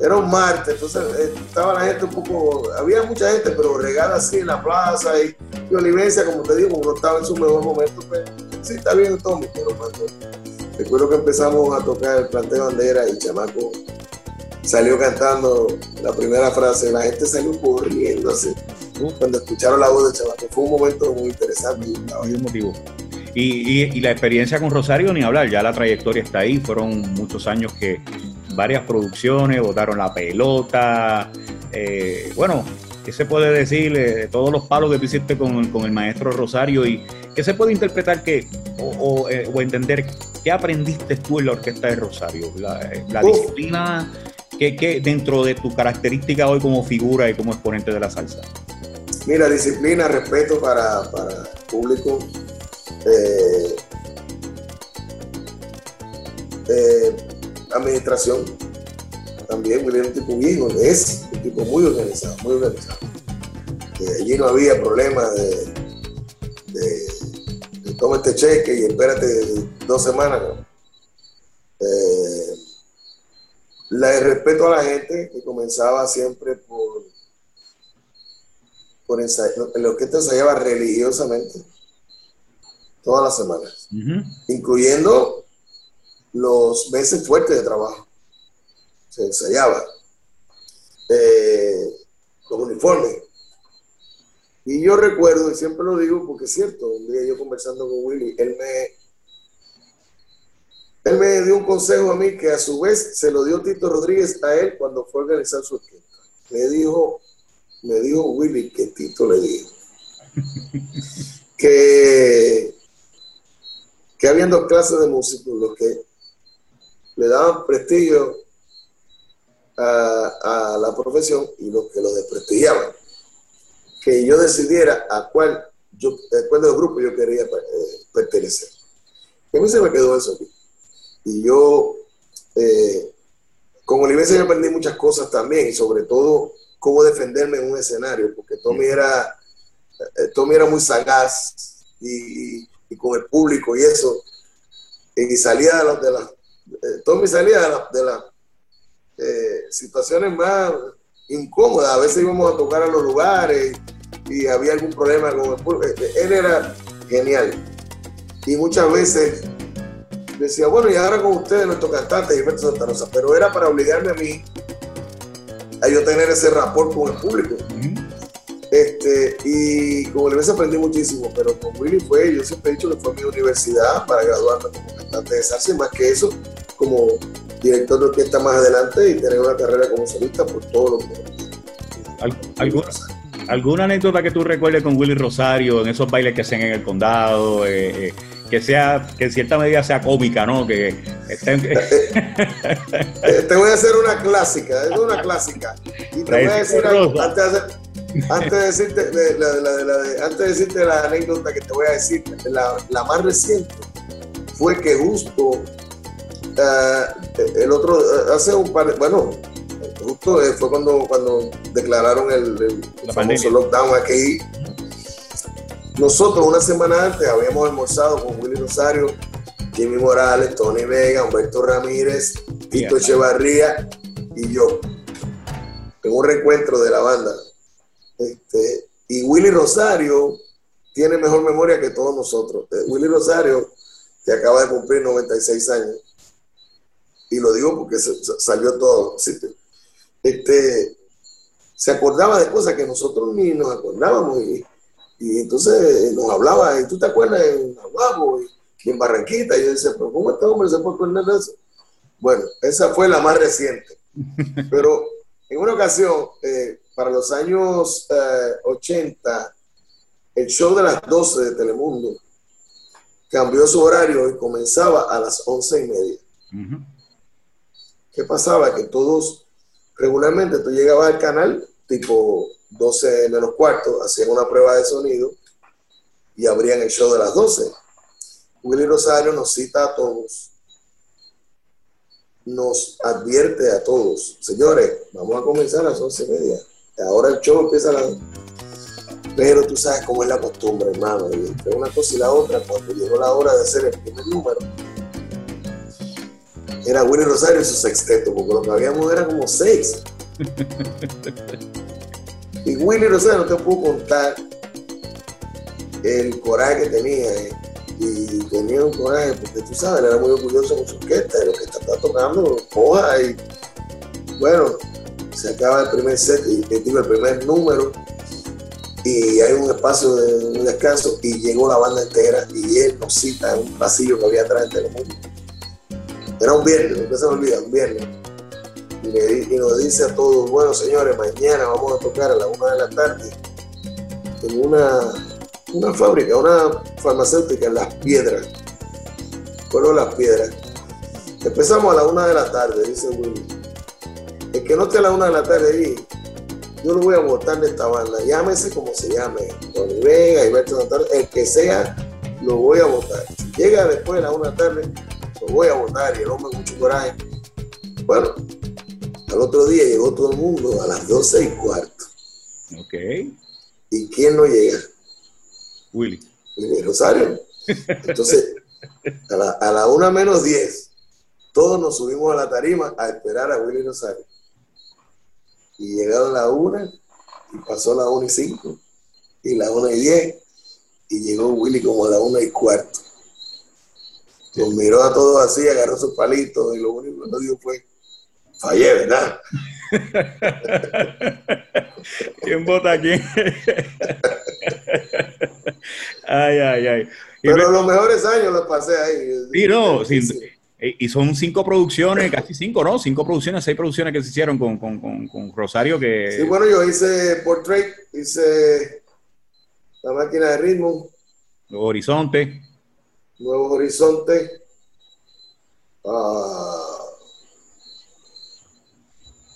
era un martes, entonces eh, estaba la gente un poco, había mucha gente, pero regada así en la plaza y, y Olivencia, como te digo, no estaba en su mejor momento, pues sí, está bien Tommy, pero cuando recuerdo que empezamos a tocar el planteo bandera y chamaco salió cantando la primera frase, la gente salió corriendo así, cuando escucharon la voz de chamaco, fue un momento muy interesante. Muy emotivo. Y, y, y, la experiencia con Rosario, ni hablar, ya la trayectoria está ahí, fueron muchos años que varias producciones, botaron la pelota. Eh, bueno, ¿qué se puede decir de todos los palos que tú hiciste con, el maestro Rosario? ¿Y qué se puede interpretar que, o, eh, entender qué aprendiste tú en la orquesta de Rosario? La, eh, disciplina que, dentro de tu característica hoy como figura y como exponente de la salsa. Mira, disciplina, respeto para, para el público. Eh, administración. También William un tipo bien, es un tipo muy organizado, muy organizado. allí no había problema de, toma este cheque y espérate dos semanas. Eh, la respeto a la gente que comenzaba siempre por, por ensayar, lo que te ensayaba religiosamente todas las semanas, incluyendo los meses fuertes de trabajo. Se ensayaba. Eh, los uniformes. Y yo recuerdo, y siempre lo digo porque es cierto, un día yo conversando con Willy, él me, él me dio un consejo a mí que a su vez se lo dio Tito Rodríguez a él cuando fue a organizar su orquesta. Me dijo, me dijo Willy que Tito le dijo que, que habían dos clases de músicos, los que le daban prestigio a, a la profesión y los que lo desprestigiaban. Que yo decidiera a cuál, yo, a cuál de los grupos yo quería eh, pertenecer. Y a mí se me quedó eso aquí. Y yo, eh, con Olivencia yo aprendí muchas cosas también, y sobre todo cómo defenderme en un escenario, porque Tommy era, eh, Tommy era muy sagaz y, y, con el público y eso, y salía de las, de la, eh, Tommy salía de las de la, eh, situaciones más incómodas, a veces íbamos a tocar a los lugares y había algún problema con el público, él era genial, y muchas veces decía, bueno, y ahora con ustedes, nuestro cantante Gilberto Santa Rosa, pero era para obligarme a mí a yo tener ese rapport con el público. Este, y como le aprendí muchísimo, pero con Willy fue, yo siempre he dicho que fue mi universidad para graduarme como cantante de salsa, más que eso, como director de orquesta más adelante y tener una carrera como solista por todo lo que... ¿Alguna, ¿Alguna anécdota que tú recuerdes con Willy Rosario en esos bailes que hacen en el condado? Eh, eh, que sea, que en cierta medida sea cómica, ¿no? Que te voy a hacer una clásica, es una clásica. Y te voy a decir algo, antes de, antes de decirte, la, antes de decirte la anécdota que te voy a decir, la, más reciente fue que justo uh, el otro, hace un par, bueno, justo fue cuando, cuando declararon el, el famoso lockdown aquí nosotros una semana antes habíamos almorzado con Willy Rosario, Jimmy Morales, Tony Vega, Humberto Ramírez, Tito Echevarría y yo. En un reencuentro de la banda. Este, y Willy Rosario tiene mejor memoria que todos nosotros. Eh, Willy Rosario, que acaba de cumplir 96 años, y lo digo porque salió todo. Este, se acordaba de cosas que nosotros ni nos acordábamos y y entonces nos hablaba, y tú te acuerdas en Aguabo y en Barranquita, y yo decía, pero ¿cómo este hombre se puede acordar de eso? Bueno, esa fue la más reciente. Pero en una ocasión, eh, para los años 80, eh, el show de las 12 de Telemundo cambió su horario y comenzaba a las 11 y media. ¿Qué pasaba? Que todos, regularmente tú llegabas al canal tipo 12 menos cuarto, hacían una prueba de sonido y abrían el show de las 12. Willy Rosario nos cita a todos, nos advierte a todos, señores, vamos a comenzar a las 11 y media. Ahora el show empieza a las... Pero tú sabes cómo es la costumbre, hermano. Entre una cosa y la otra, cuando llegó la hora de hacer el primer número, era Willy Rosario y su sexteto, porque lo que habíamos era como seis. Y Willy Rosario, no te puedo contar el coraje que tenía. Eh. Y tenía un coraje, porque tú sabes, era muy orgulloso con su orquesta, de lo que estaba tocando, coja y bueno, se acaba el primer set, y, digo, el primer número, y hay un espacio de un descanso, y llegó la banda entera, y él nos cita en un pasillo que había atrás de Telemundo. Era un viernes, nunca se me olvida, un viernes y, nos dice a todos, bueno señores, mañana vamos a tocar a la una de la tarde en una, una fábrica, una farmacéutica Las Piedras. Fueron Las Piedras. Empezamos a la una de la tarde, dice Willy. El que no esté a la una de la tarde ahí, yo lo voy a votar de esta banda. Llámese como se llame. Tony Vega, Alberto el que sea, lo voy a votar. Llega después de la una de la tarde, voy a votar y el hombre mucho coraje. Bueno, al otro día llegó todo el mundo a las 12 y cuarto. Ok. ¿Y quién no llega? Willy. Willy Rosario. Entonces, a la, a la una menos diez, todos nos subimos a la tarima a esperar a Willy Rosario. Y llegaron la una, y pasó la una y cinco, y la una y diez, y llegó Willy como a la una y cuarto. Nos miró a todos así, agarró sus palitos, y lo único que nos dijo fue, fallé, ¿verdad? ¿Quién vota a quién? ay, ay, ay. Y Pero me- los mejores años los pasé ahí. Sí, no, Sí. eh, y son cinco producciones, casi cinco, ¿no? Cinco producciones, seis producciones que se hicieron con, con, con, con Rosario que... Sí, bueno, yo hice Portrait, hice La Máquina de Ritmo, Horizonte. Nuevos Horizontes. Ah,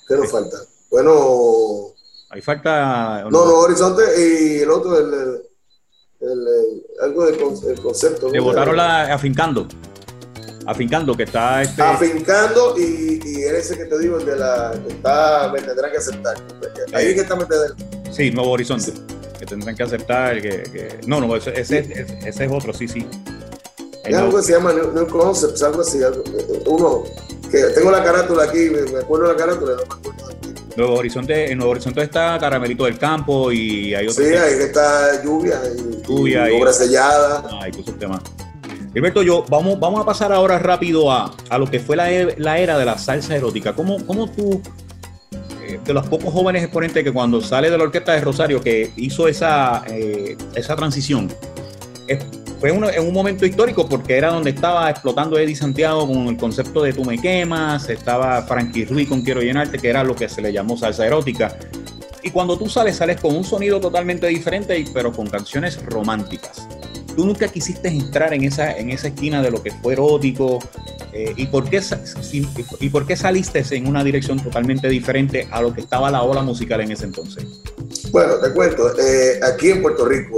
¿Qué nos falta? Bueno, Ahí falta... no, no, Horizonte y el otro, el, el- el- el- algo del con- el concepto. Le ¿no? votaron la afincando. Afincando, que está este. Afincando y, y ese que te digo, el de la que está, me tendrán que aceptar. Ahí es que está me tendrán- Sí, Nuevo Horizonte. Que tendrán que aceptar que. que- no, no, ese, ese, ese- ese es otro, sí, sí. Es algo que se llama New, New Concepts, algo así. algo- uno, que tengo la carátula aquí, me acuerdo de la carátula, no me acuerdo de aquí. Nuevo Horizonte, en Nuevo Horizonte está Caramelito del Campo y hay otro. Sí, ahí está lluvia y, Lluvia y y- obra sellada. Ah, puso el tema. Gilberto, yo, vamos, vamos a pasar ahora rápido a, a lo que fue la, e- la era de la salsa erótica. ¿Cómo, cómo tú, eh, de los pocos jóvenes exponentes que cuando sale de la orquesta de Rosario, que hizo esa, eh, esa transición, eh, fue uno- en un momento histórico porque era donde estaba explotando Eddie Santiago con el concepto de Tú me quemas, estaba Frankie Ruiz con Quiero llenarte, que era lo que se le llamó salsa erótica. Y cuando tú sales, sales con un sonido totalmente diferente, pero con canciones románticas. Tú nunca quisiste entrar en esa, en esa esquina de lo que fue erótico. eh, ¿y, por qué, ¿Y por qué saliste en una dirección totalmente diferente a lo que estaba la ola musical en ese entonces? Bueno, te cuento, eh, aquí en Puerto Rico,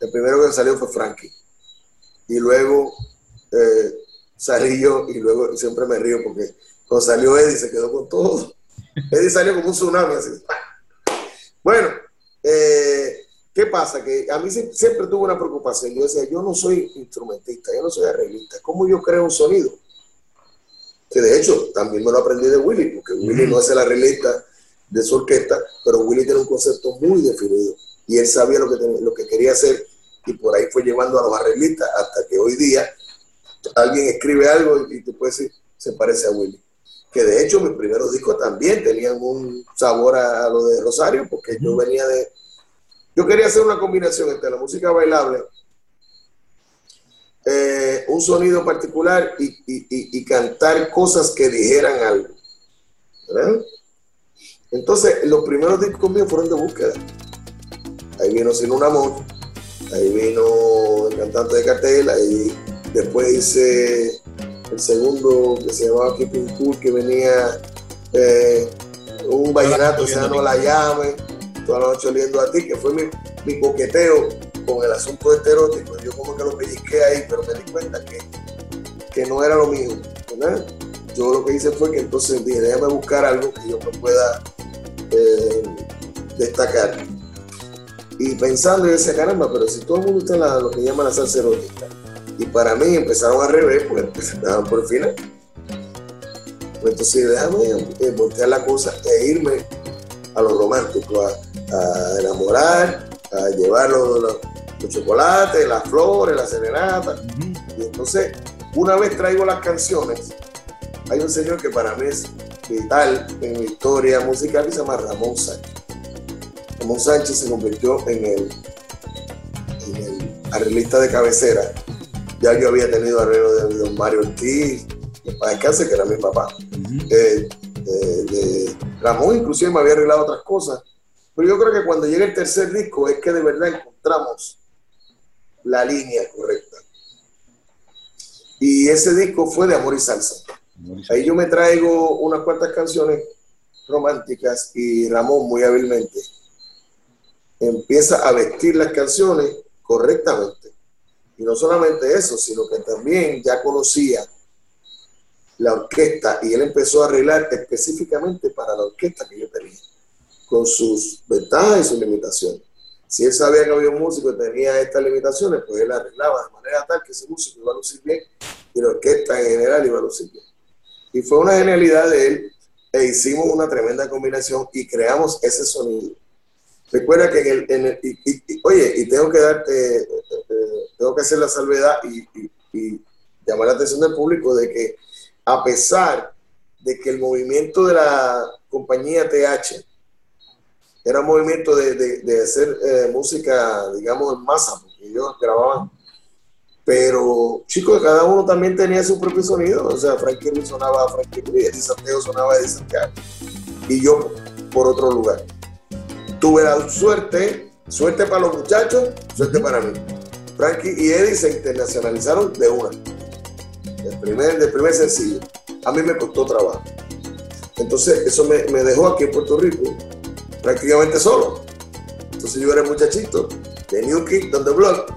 el primero que salió fue Frankie. Y luego eh, salí yo, y luego siempre me río porque cuando salió Eddie se quedó con todo. Eddie salió como un tsunami así. Bueno, eh, ¿qué pasa? Que a mí sie- siempre tuve una preocupación. Yo decía, yo no soy instrumentista, yo no soy arreglista. ¿Cómo yo creo un sonido? Que de hecho también me lo aprendí de Willy, porque Willy no es el arreglista de su orquesta, pero Willy tiene un concepto muy definido y él sabía lo que, ten- lo que quería hacer y por ahí fue llevando a los arreglistas hasta que hoy día alguien escribe algo y te puede decir, se parece a Willy. Que de hecho mis primeros discos también tenían un sabor a, a lo de Rosario, porque yo venía de... Yo quería hacer una combinación entre la música bailable, eh, un sonido particular y, y- y- y cantar cosas que dijeran algo. ¿verdad? Entonces, los primeros discos míos fueron de búsqueda. Ahí vino Sin un Amor, ahí vino El Cantante de Cartel, ahí después hice el segundo que se llamaba Keeping Cool, que venía eh, un vallenato, o sea, no la llame, toda la noche oliendo a ti, que fue mi, mi coqueteo con el asunto este erótico. Yo como que lo pellizqué ahí, pero me di cuenta que, que no era lo mío, ¿verdad? Yo lo que hice fue que entonces dije, déjame buscar algo que yo me pueda eh, destacar. Y pensando, yo decía, caramba, pero si todo el mundo está en la- lo que llaman la salsa erótica, y para mí empezaron al revés, pues empezaron por el final. Pues entonces déjame eh, voltear la cosa e irme a lo romántico, a, a enamorar, a llevar los, los- los chocolates, las flores, la serenata. Y entonces, una vez traigo las canciones, hay un señor que para mí es vital en mi historia musical que se llama Ramón Sánchez. Ramón Sánchez se convirtió en el, en el arreglista de cabecera. Ya yo había tenido arreglo de don Mario Ortiz, que para descanse, que era mi papá. Eh, de- de Ramón inclusive me había arreglado otras cosas. Pero yo creo que cuando llega el tercer disco es que de verdad encontramos la línea correcta. Y ese disco fue de Amor y Salsa. Ahí yo me traigo unas cuantas canciones románticas y Ramón muy hábilmente empieza a vestir las canciones correctamente. Y no solamente eso, sino que también ya conocía la orquesta y él empezó a arreglar específicamente para la orquesta que yo tenía, con sus ventajas y sus limitaciones. Si él sabía que había un músico que tenía estas limitaciones, pues él arreglaba de manera tal que ese músico iba a lucir bien y la orquesta en general iba a lucir bien. Y fue una genialidad de él e hicimos una tremenda combinación y creamos ese sonido. Recuerda que en el, en el y, oye, y tengo que darte, eh, eh, tengo que hacer la salvedad y, y, llamar la atención del público de que a pesar de que el movimiento de la compañía TH era un movimiento de, de, hacer eh, música, digamos, en masa, porque ellos grababan, pero chicos, cada uno también tenía su propio sonido, o sea, Frankie Ruiz sonaba Frankie Ruiz, Eddie Santiago sonaba de Santiago, y yo por otro lugar. Tuve la suerte, suerte para los muchachos, suerte para mí. Frankie y Eddie se internacionalizaron de una, del primer, del primer sencillo. A mí me costó trabajo. Entonces, eso me, me dejó aquí en Puerto Rico prácticamente solo. Entonces yo era el muchachito de New Kid on the Block,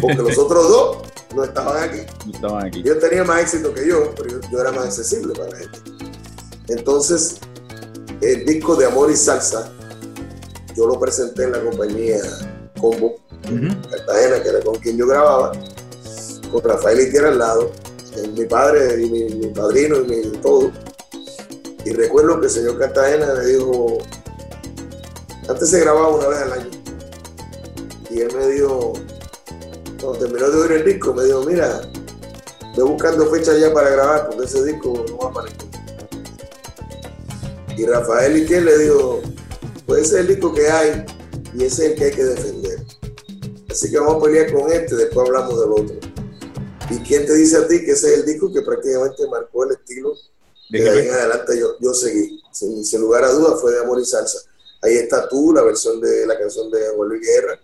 porque los otros dos no estaban aquí. No estaban aquí. Yo tenía más éxito que yo, pero yo, era más accesible para la gente. Entonces, el disco de Amor y Salsa, yo lo presenté en la compañía Combo, Cartagena, que era con quien yo grababa, con Rafael Itiera al lado, mi padre y mi, padrino y mi todo. Y recuerdo que el señor Cartagena le dijo, antes se grababa una vez al año. Y él me dijo, cuando terminó de oír el disco, me dijo, mira, voy buscando fechas ya para grabar porque ese disco no va a aparecer. Y Rafael Itiel le dijo, pues ese es el disco que hay y ese es el que hay que defender. Así que vamos a pelear con este, después hablamos del otro. ¿Y quién te dice a ti que ese es el disco que prácticamente marcó el estilo? De ahí en adelante yo, yo seguí. Sin, sin lugar a dudas fue de amor y salsa. Ahí está tú, la versión de la canción de Juan Luis Guerra.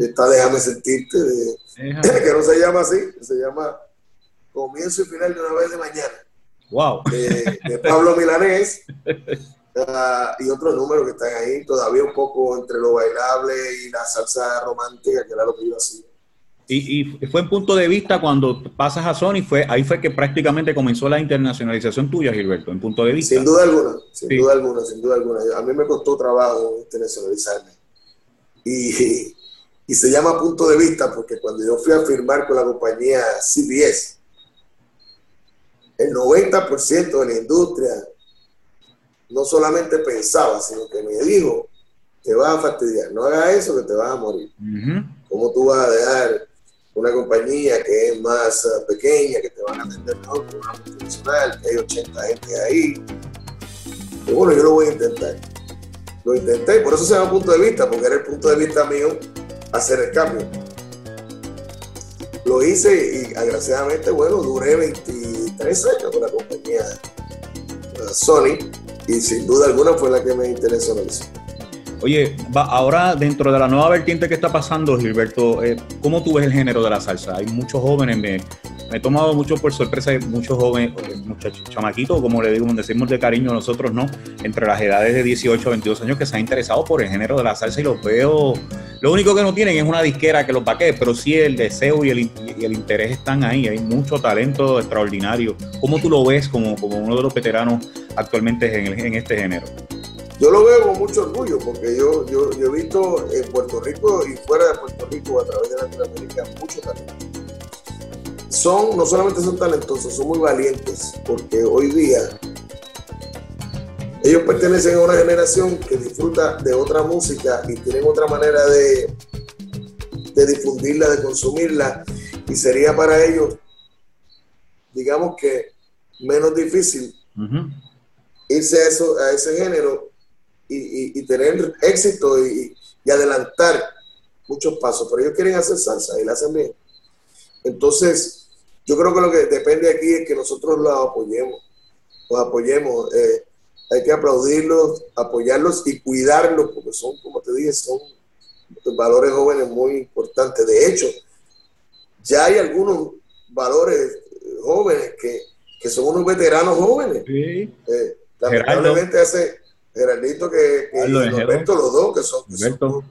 Está Déjame sentirte, que no se llama así, se llama Comienzo y final de una vez de mañana. Wow. De, Pablo Milanés. Ah, y otros números que están ahí, todavía un poco entre lo bailable y la salsa romántica, que era lo que yo hacía. Y, fue en punto de vista cuando pasas a Sony, fue ahí fue que prácticamente comenzó la internacionalización tuya, Gilberto, en punto de vista. Sin duda alguna, sin duda alguna, sin duda alguna. A mí me costó trabajo internacionalizarme. Y, y se llama punto de vista porque cuando yo fui a firmar con la compañía CBS, el 90% de la industria no solamente pensaba, sino que me dijo, te vas a fastidiar, no hagas eso que te vas a morir. ¿Cómo tú vas a dejar una compañía que es más uh, pequeña, que te van a atender mejor que una multinacional, que hay 80 gente ahí. Y bueno, yo lo voy a intentar. Lo intenté, por eso se llama punto de vista, porque era el punto de vista mío hacer el cambio. Lo hice y agraciadamente, bueno, duré 23 años con la compañía uh, Sony y sin duda alguna fue la que me interesó eso. Oye, ahora dentro de la nueva vertiente que está pasando, Gilberto, eh, ¿cómo tú ves el género de la salsa? Hay muchos jóvenes, me, he tomado mucho por sorpresa, muchos jóvenes, eh, muchachos, chamaquitos, como le digo, decimos de cariño nosotros, ¿no? Entre las edades de 18 a 22 años que se han interesado por el género de la salsa y los veo. Lo único que no tienen es una disquera que los paquee, pero sí el deseo y el, interés están ahí. Hay mucho talento extraordinario. ¿Cómo tú lo ves como, como uno de los veteranos actualmente en, en este género? Yo lo veo con mucho orgullo porque yo, yo, he visto en Puerto Rico y fuera de Puerto Rico a través de Latinoamérica mucho talento. Son, no solamente son talentosos, son muy valientes porque hoy día ellos pertenecen a una generación que disfruta de otra música y tienen otra manera de, de difundirla, de consumirla y sería para ellos, digamos que menos difícil irse a, eso, a ese género y, tener éxito y, adelantar muchos pasos, pero ellos quieren hacer salsa y la hacen bien. Entonces, yo creo que lo que depende aquí es que nosotros los apoyemos, los apoyemos. Eh, hay que aplaudirlos, apoyarlos y cuidarlos, porque son, como te dije, son valores jóvenes muy importantes. De hecho, ya hay algunos valores jóvenes que, son unos veteranos jóvenes. Sí. Eh, lamentablemente hace Geraldito que, que Roberto, los dos, que son,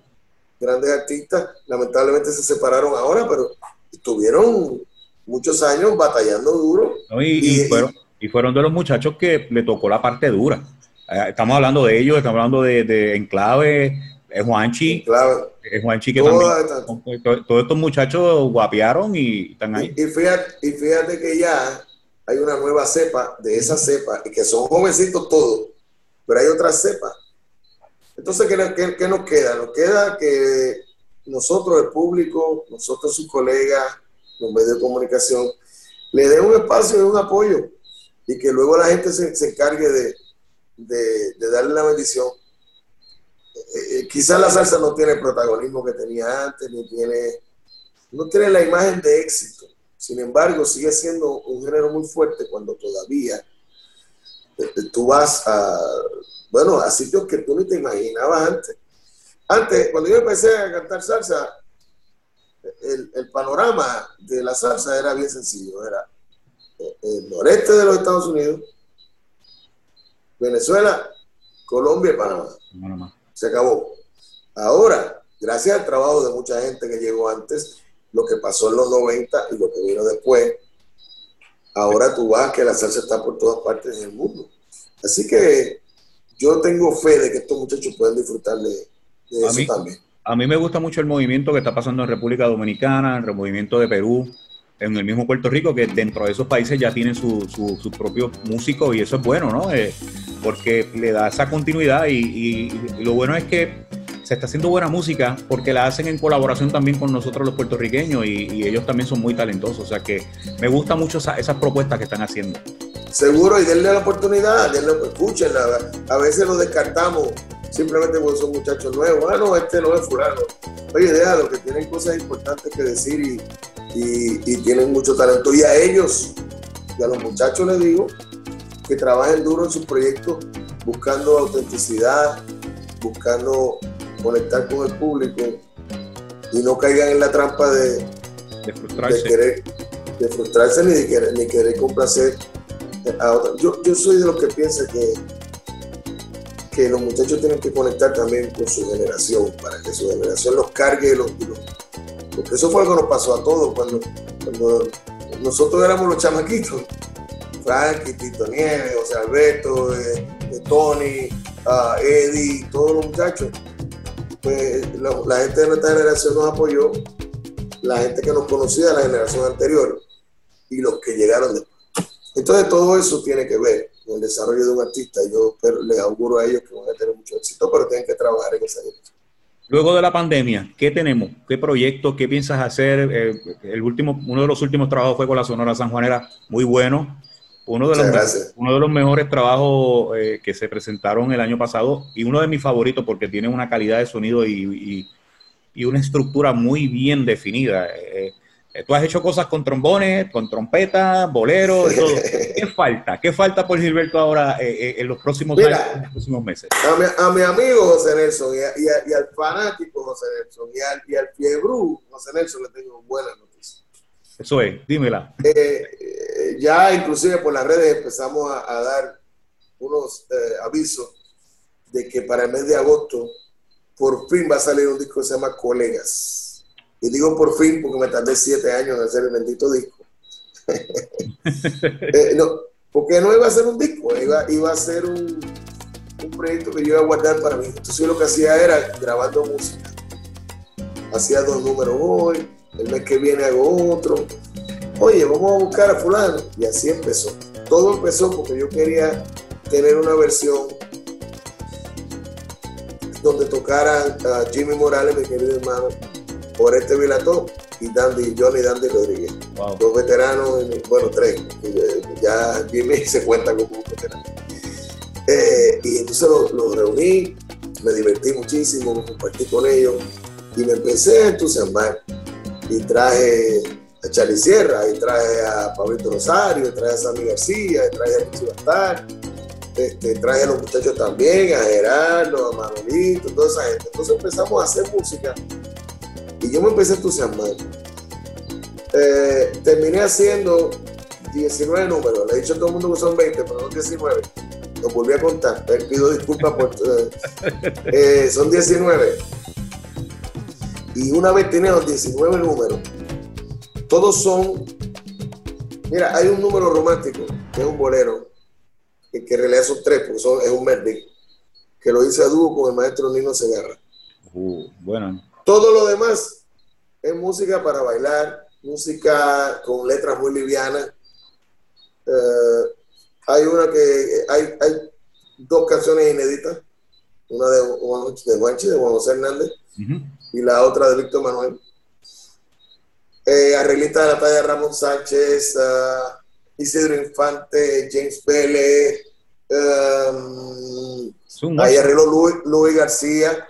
grandes artistas, lamentablemente se separaron ahora, pero estuvieron muchos años batallando duro. y, fueron, y, fueron, de los muchachos que le tocó la parte dura. Eh, estamos hablando de ellos, estamos hablando de, Enclave, es Juanchi, es Juanchi que también, todos estos muchachos guapearon y están ahí. Y, fíjate, y fíjate que ya hay una nueva cepa de esa cepa, y que son jovencitos todos, pero hay otra cepa. Entonces, ¿qué, qué nos queda? Nos queda que nosotros, el público, nosotros, sus colegas, los medios de comunicación, le den un espacio y un apoyo y que luego la gente se, se encargue de, de, darle la bendición. Eh, eh, quizás la salsa no tiene el protagonismo que tenía antes, ni tiene, no tiene la imagen de éxito. Sin embargo, sigue siendo un género muy fuerte cuando todavía tú vas a, bueno, a sitios que tú ni te imaginabas antes. Antes, cuando yo empecé a cantar salsa, el, el panorama de la salsa era bien sencillo. Era el noreste de los Estados Unidos, Venezuela, Colombia y Panamá. Se acabó. Ahora, gracias al trabajo de mucha gente que llegó antes, lo que pasó en los 90 y lo que vino después, ahora tú vas que la salsa está por todas partes del mundo. Así que yo tengo fe de que estos muchachos pueden disfrutar de, eso también. A mí me gusta mucho el movimiento que está pasando en República Dominicana, el movimiento de Perú, en el mismo Puerto Rico, que dentro de esos países ya tienen sus su, su propios músicos y eso es bueno, ¿no? Eh, porque le da esa continuidad y, lo bueno es que se está haciendo buena música porque la hacen en colaboración también con nosotros los puertorriqueños y, ellos también son muy talentosos. O sea que me gusta mucho esas propuestas que están haciendo. Seguro, y denle la oportunidad, denle, escúchenla. A veces lo descartamos simplemente porque son muchachos nuevos. Ah, no, este no es fulano. Oye, déjalo, que tienen cosas importantes que decir y, y, tienen mucho talento. Y a ellos, y a los muchachos les digo, que trabajen duro en sus proyectos, buscando autenticidad, buscando conectar con el público y no caigan en la trampa de, frustrarse. querer, de frustrarse ni de querer, ni querer complacer a otros. Yo, yo soy de los que piensa que, que los muchachos tienen que conectar también con su generación, para que su generación los cargue los, los porque eso fue algo que nos pasó a todos cuando, nosotros éramos los chamaquitos. Frankie, Tito Nieves, José Alberto, eh, eh, Tony, uh, Eddie, todos los muchachos. Pues la, gente de nuestra generación nos apoyó, la gente que nos conocía de la generación anterior y los que llegaron después. Entonces todo eso tiene que ver con el desarrollo de un artista. Yo les auguro a ellos que van a tener mucho éxito, pero tienen que trabajar en esa dirección. Luego de la pandemia, ¿qué tenemos? ¿Qué proyectos? ¿Qué piensas hacer? Eh, el último, uno de los últimos trabajos fue con la Sonora San Juanera, muy bueno. Uno de, los, uno de los mejores trabajos eh, que se presentaron el año pasado y uno de mis favoritos porque tiene una calidad de sonido y, una estructura muy bien definida. Eh, eh, tú has hecho cosas con trombones, con trompetas, boleros, todo. ¿Qué falta? ¿Qué falta por Gilberto ahora eh, en los próximos años, en los próximos meses? A mi, amigo José Nelson y, al fanático José Nelson y al, y al fiebru José Nelson le tengo buenas noticias. Eso es, dímela. Ya inclusive por las redes empezamos a, a dar unos avisos de que para el mes de agosto por fin va a salir un disco que se llama Colegas y digo por fin porque me tardé siete años en hacer el bendito disco. Eh, no, porque no iba a ser un disco, iba, iba a ser un, un, proyecto que yo iba a guardar para mí. Entonces yo lo que hacía era grabando música. Hacía dos números hoy, el mes que viene hago otro. Oye, vamos a buscar a fulano. Y así empezó. Todo empezó porque yo quería tener una versión donde tocaran a Jimmy Morales, mi querido hermano, este Vilató y Dandy, Johnny Dandy Rodríguez. Dos veteranos, bueno, tres. Ya Jimmy se cuenta como un veterano. Eh, y entonces los lo reuní, me divertí muchísimo, compartí con ellos y me empecé a entusiasmar. Y traje a Charlie Sierra, y traje a Pablito Rosario, traje a Sammy García, traje a Luchi Bastar, este, traje a los muchachos también, a Gerardo, a Manolito, toda esa gente. Entonces empezamos a hacer música y yo me empecé a entusiasmar. Eh, terminé haciendo 19 números. Le he dicho a todo el mundo que son 20, pero no 19. Lo volví a contar. Pido disculpas por. Eh, son 19. Y una vez tenía los 19 números, todos son. Mira, hay un número romántico, que es un bolero, que, que en realidad son tres, porque son, es un merdi, que lo hice a dúo con el maestro Nino Segarra. Uh, bueno. Todo lo demás es música para bailar, música con letras muy livianas. Eh, hay una que hay, hay dos canciones inéditas, una de, de Juanchi, de Juan José Hernández, y la otra de Víctor Manuel. Eh, arreglista de la talla Ramón Sánchez, uh, Isidro Infante, James Pérez, um, ahí arregló Luis, García.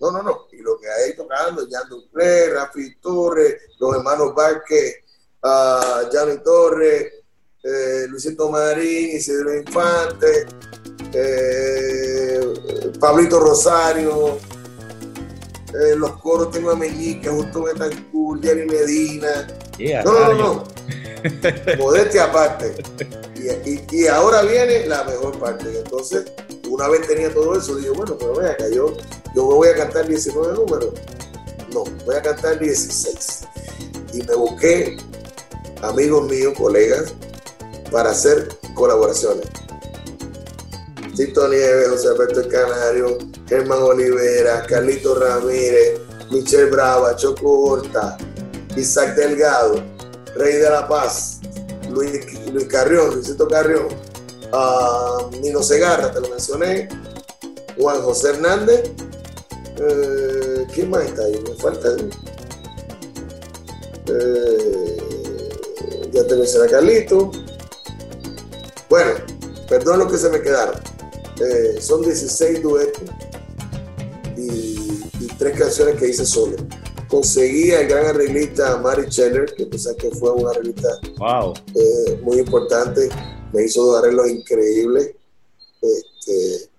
No, no, no. Y lo que hay tocando, Jan Dupré, Rafi Torres, los hermanos Vázquez, uh, Torres, eh, Luisito Marín, Isidro Infante, eh, Pablito Rosario, eh, los coros tengo a Meñique, Justo Betancourt, Jerry Medina. no, no, no, no. Modestia aparte. Y, ahora viene la mejor parte. Entonces, una vez tenía todo eso, dije, bueno, pero vea acá, yo, yo voy a cantar 19 números. No, voy a cantar 16. Y me busqué amigos míos, colegas, para hacer colaboraciones. Tito Nieves, José Alberto Canario, Germán Olivera, Carlito Ramírez, Michelle Brava, Choco Horta, Isaac Delgado, Rey de la Paz, Luis, Carrión, Luisito Carrión, uh, Nino Segarra, te lo mencioné, Juan José Hernández, eh, ¿quién más está ahí? Me falta. Eh, ya te mencioné a Carlito. Bueno, perdón lo que se me quedaron. Eh, son 16 duetos tres canciones que hice solo. Conseguí al gran arreglista Mary Scheller, que pensé que fue un arreglista eh, muy importante. Me hizo dos arreglos increíbles. Este,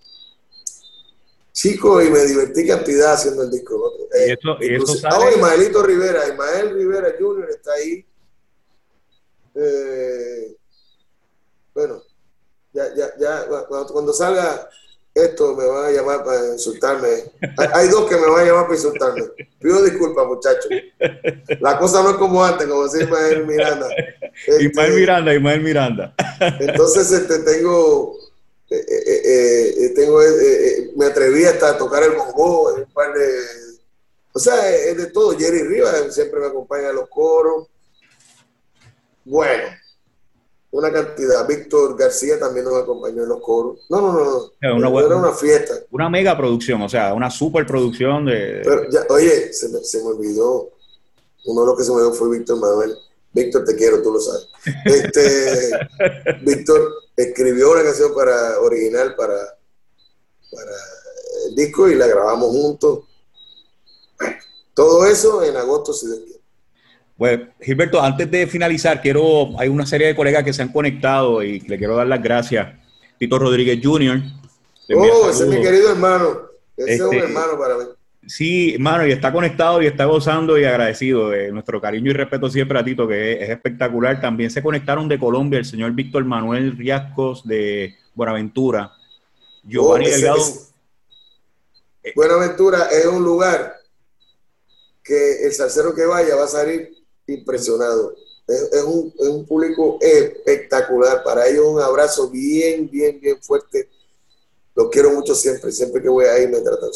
chico, y me divertí cantidad haciendo el disco. Eh, y esto, sale... Ismaelito Rivera, Ismael Rivera Jr. está ahí. bueno, ya, ya, ya, cuando, salga esto me van a llamar para insultarme. Hay, dos que me van a llamar para insultarme. Pido disculpas, muchachos. La cosa no es como antes, como decía Ismael Miranda. Este, Ismael Miranda, Ismael Miranda. Entonces este, tengo, eh, eh, eh, tengo me atreví hasta a tocar el bongo, un par de... O sea, es de todo. Jerry Rivas siempre me acompaña en los coros. Bueno, una cantidad. Víctor García también nos acompañó en los coros. No, no, no, no. era una fiesta. Una mega producción, o sea, una super producción de... Pero ya, oye, se me, se me, olvidó, uno de los que se me olvidó fue Víctor Manuel. Víctor, te quiero, tú lo sabes. Este, Víctor escribió una canción para original para, para el disco y la grabamos juntos. Todo eso en agosto, si. Pues, Gilberto, antes de finalizar, quiero, hay una serie de colegas que se han conectado y le quiero dar las gracias. Tito Rodríguez Jr. Oh, ese es mi querido hermano. Ese es un este, hermano para mí. Sí, hermano, y está conectado y está gozando y agradecido de nuestro cariño y respeto siempre a Tito, que es, espectacular. También se conectaron de Colombia el señor Víctor Manuel Riascos de Buenaventura. Giovanni oh, Delgado. Buenaventura es un lugar que el salsero que vaya va a salir impresionado. Es, un, público espectacular. Para ellos un abrazo bien, bien, bien fuerte. Los quiero mucho siempre. Siempre que voy ahí me tratan.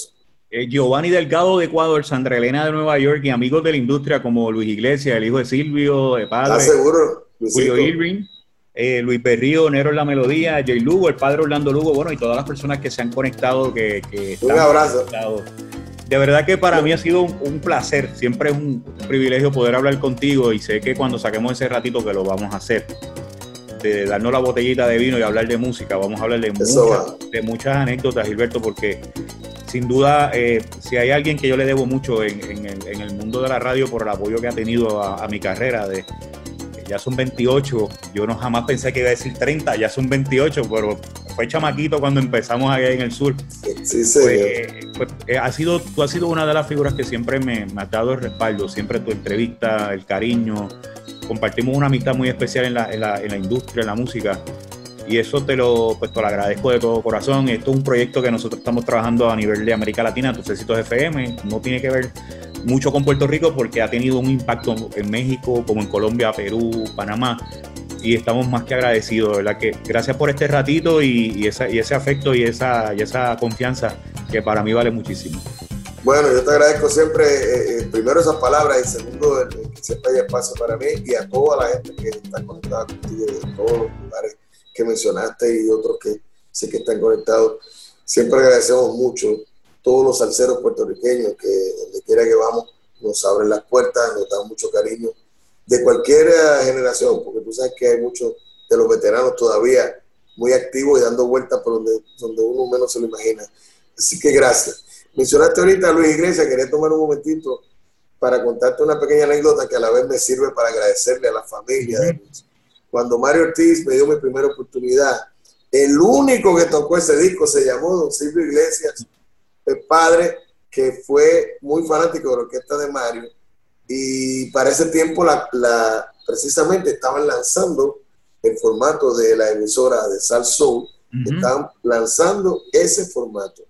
Eh, Giovanni Delgado de Ecuador, Sandra Elena de Nueva York y amigos de la industria como Luis Iglesias, el hijo de Silvio, de padre. seguro? Julio Irving. Eh, Luis Berrío, Nero en la Melodía, Jay Lugo, el padre Orlando Lugo, bueno, y todas las personas que se han conectado, que, que un abrazo de verdad que para mí ha sido un, placer, siempre es un privilegio poder hablar contigo y sé que cuando saquemos ese ratito que lo vamos a hacer, de darnos la botellita de vino y hablar de música, vamos a hablar de, muchas, de muchas anécdotas, Gilberto, porque sin duda, eh, si hay alguien que yo le debo mucho en, el, mundo de la radio por el apoyo que ha tenido a, mi carrera, de, ya son 28, yo no jamás pensé que iba a decir 30, ya son 28, pero fue chamaquito cuando empezamos allá en el sur. Sí, sí. Pues, pues eh, ha sido, tú has sido una de las figuras que siempre me, me, ha dado el respaldo, siempre tu entrevista, el cariño. Compartimos una amistad muy especial en la, en la, en la industria, en la música. Y eso te lo, pues, te lo agradezco de todo corazón. Esto es un proyecto que nosotros estamos trabajando a nivel de América Latina, tus éxitos FM. No tiene que ver mucho con Puerto Rico porque ha tenido un impacto en México, como en Colombia, Perú, Panamá y estamos más que agradecidos, ¿verdad? Que gracias por este ratito y, ese afecto y esa, y esa confianza que para mí vale muchísimo. Bueno, yo te agradezco siempre, eh, eh, primero esas palabras y segundo, que siempre hay espacio para mí y a toda la gente que está conectada contigo de todos los lugares que mencionaste y otros que sé que están conectados. Siempre agradecemos mucho todos los salseros puertorriqueños que donde quiera que vamos nos abren las puertas, nos dan mucho cariño de cualquier eh, generación, porque tú sabes que hay muchos de los veteranos todavía muy activos y dando vueltas por donde, donde uno menos se lo imagina. Así que gracias. Mencionaste ahorita a Luis Iglesias, quería tomar un momentito para contarte una pequeña anécdota que a la vez me sirve para agradecerle a la familia de Luis. Cuando Mario Ortiz me dio mi primera oportunidad, el único que tocó ese disco se llamó Don Silvio Iglesias, el padre que fue muy fanático de la orquesta de Mario y para ese tiempo la, precisamente estaban lanzando el formato de la emisora de Sal Soul, estaban lanzando ese formato.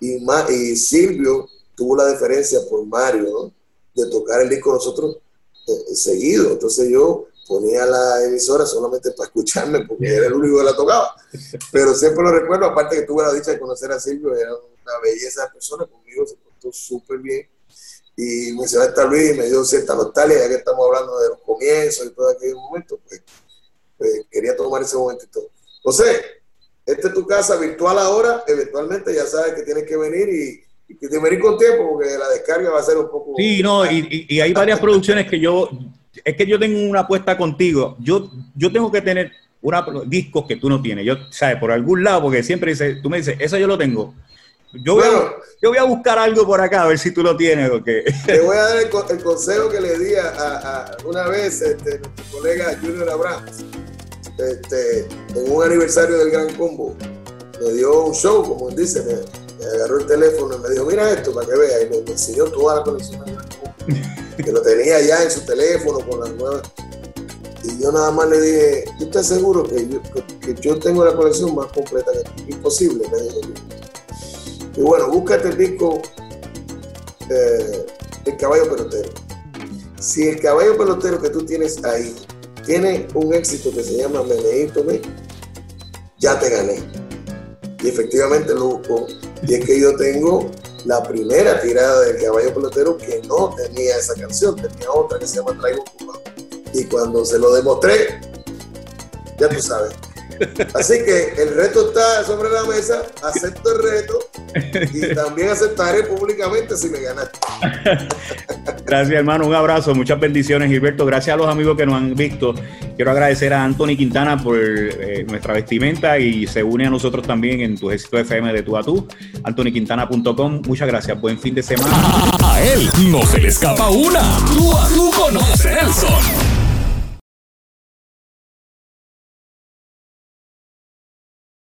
Y, y Silvio tuvo la diferencia por Mario, De tocar el disco nosotros eh, seguido. Entonces yo ponía la emisora solamente para escucharme, porque era el único que la tocaba. Pero siempre lo recuerdo, aparte que tuve la dicha de conocer a Silvio, era una belleza de persona, conmigo se portó súper bien. Y mencionaste a Luis y me dio cierta nostalgia, ya que estamos hablando de los comienzos y todo aquel momento, pues, pues, quería tomar ese momentito. José, esta es tu casa virtual ahora, eventualmente ya sabes que tienes que venir y, y que venir con tiempo porque la descarga va a ser un poco... Sí, no, y, y hay varias producciones que yo, es que yo tengo una apuesta contigo, yo, yo tengo que tener una, discos que tú no tienes, yo, ¿sabes? Por algún lado, porque siempre dice, tú me dices, eso yo lo tengo. Yo voy, a, yo voy a buscar algo por acá, a ver si tú lo tienes. Porque... Te voy a dar el, consejo que le di a, una vez este, nuestro colega Junior Abraham, este, en un aniversario del Gran Combo. Me dio un show, como él dice, me, agarró el teléfono y me dijo, mira esto para que veas. Y me, enseñó toda la colección del Gran Combo, que lo tenía ya en su teléfono con las nuevas. Y yo nada más le dije, ¿tú estás seguro que yo, que, yo tengo la colección más completa que Imposible, me dijo y bueno, búscate el disco eh, El caballo pelotero. Si el caballo pelotero que tú tienes ahí tiene un éxito que se llama Meneito Me, ya te gané. Y efectivamente lo busco. Y es que yo tengo la primera tirada del caballo pelotero que no tenía esa canción, tenía otra que se llama Traigo Cubano. Y cuando se lo demostré, ya tú sabes, Así que el reto está sobre la mesa, acepto el reto y también aceptaré públicamente si me ganaste. Gracias, hermano. Un abrazo, muchas bendiciones, Gilberto. Gracias a los amigos que nos han visto. Quiero agradecer a Anthony Quintana por eh, nuestra vestimenta y se une a nosotros también en tu éxito FM de tú a tú. AnthonyQuintana.com. Muchas gracias. Buen fin de semana. A él no se le escapa una. Tú a tú con Nelson.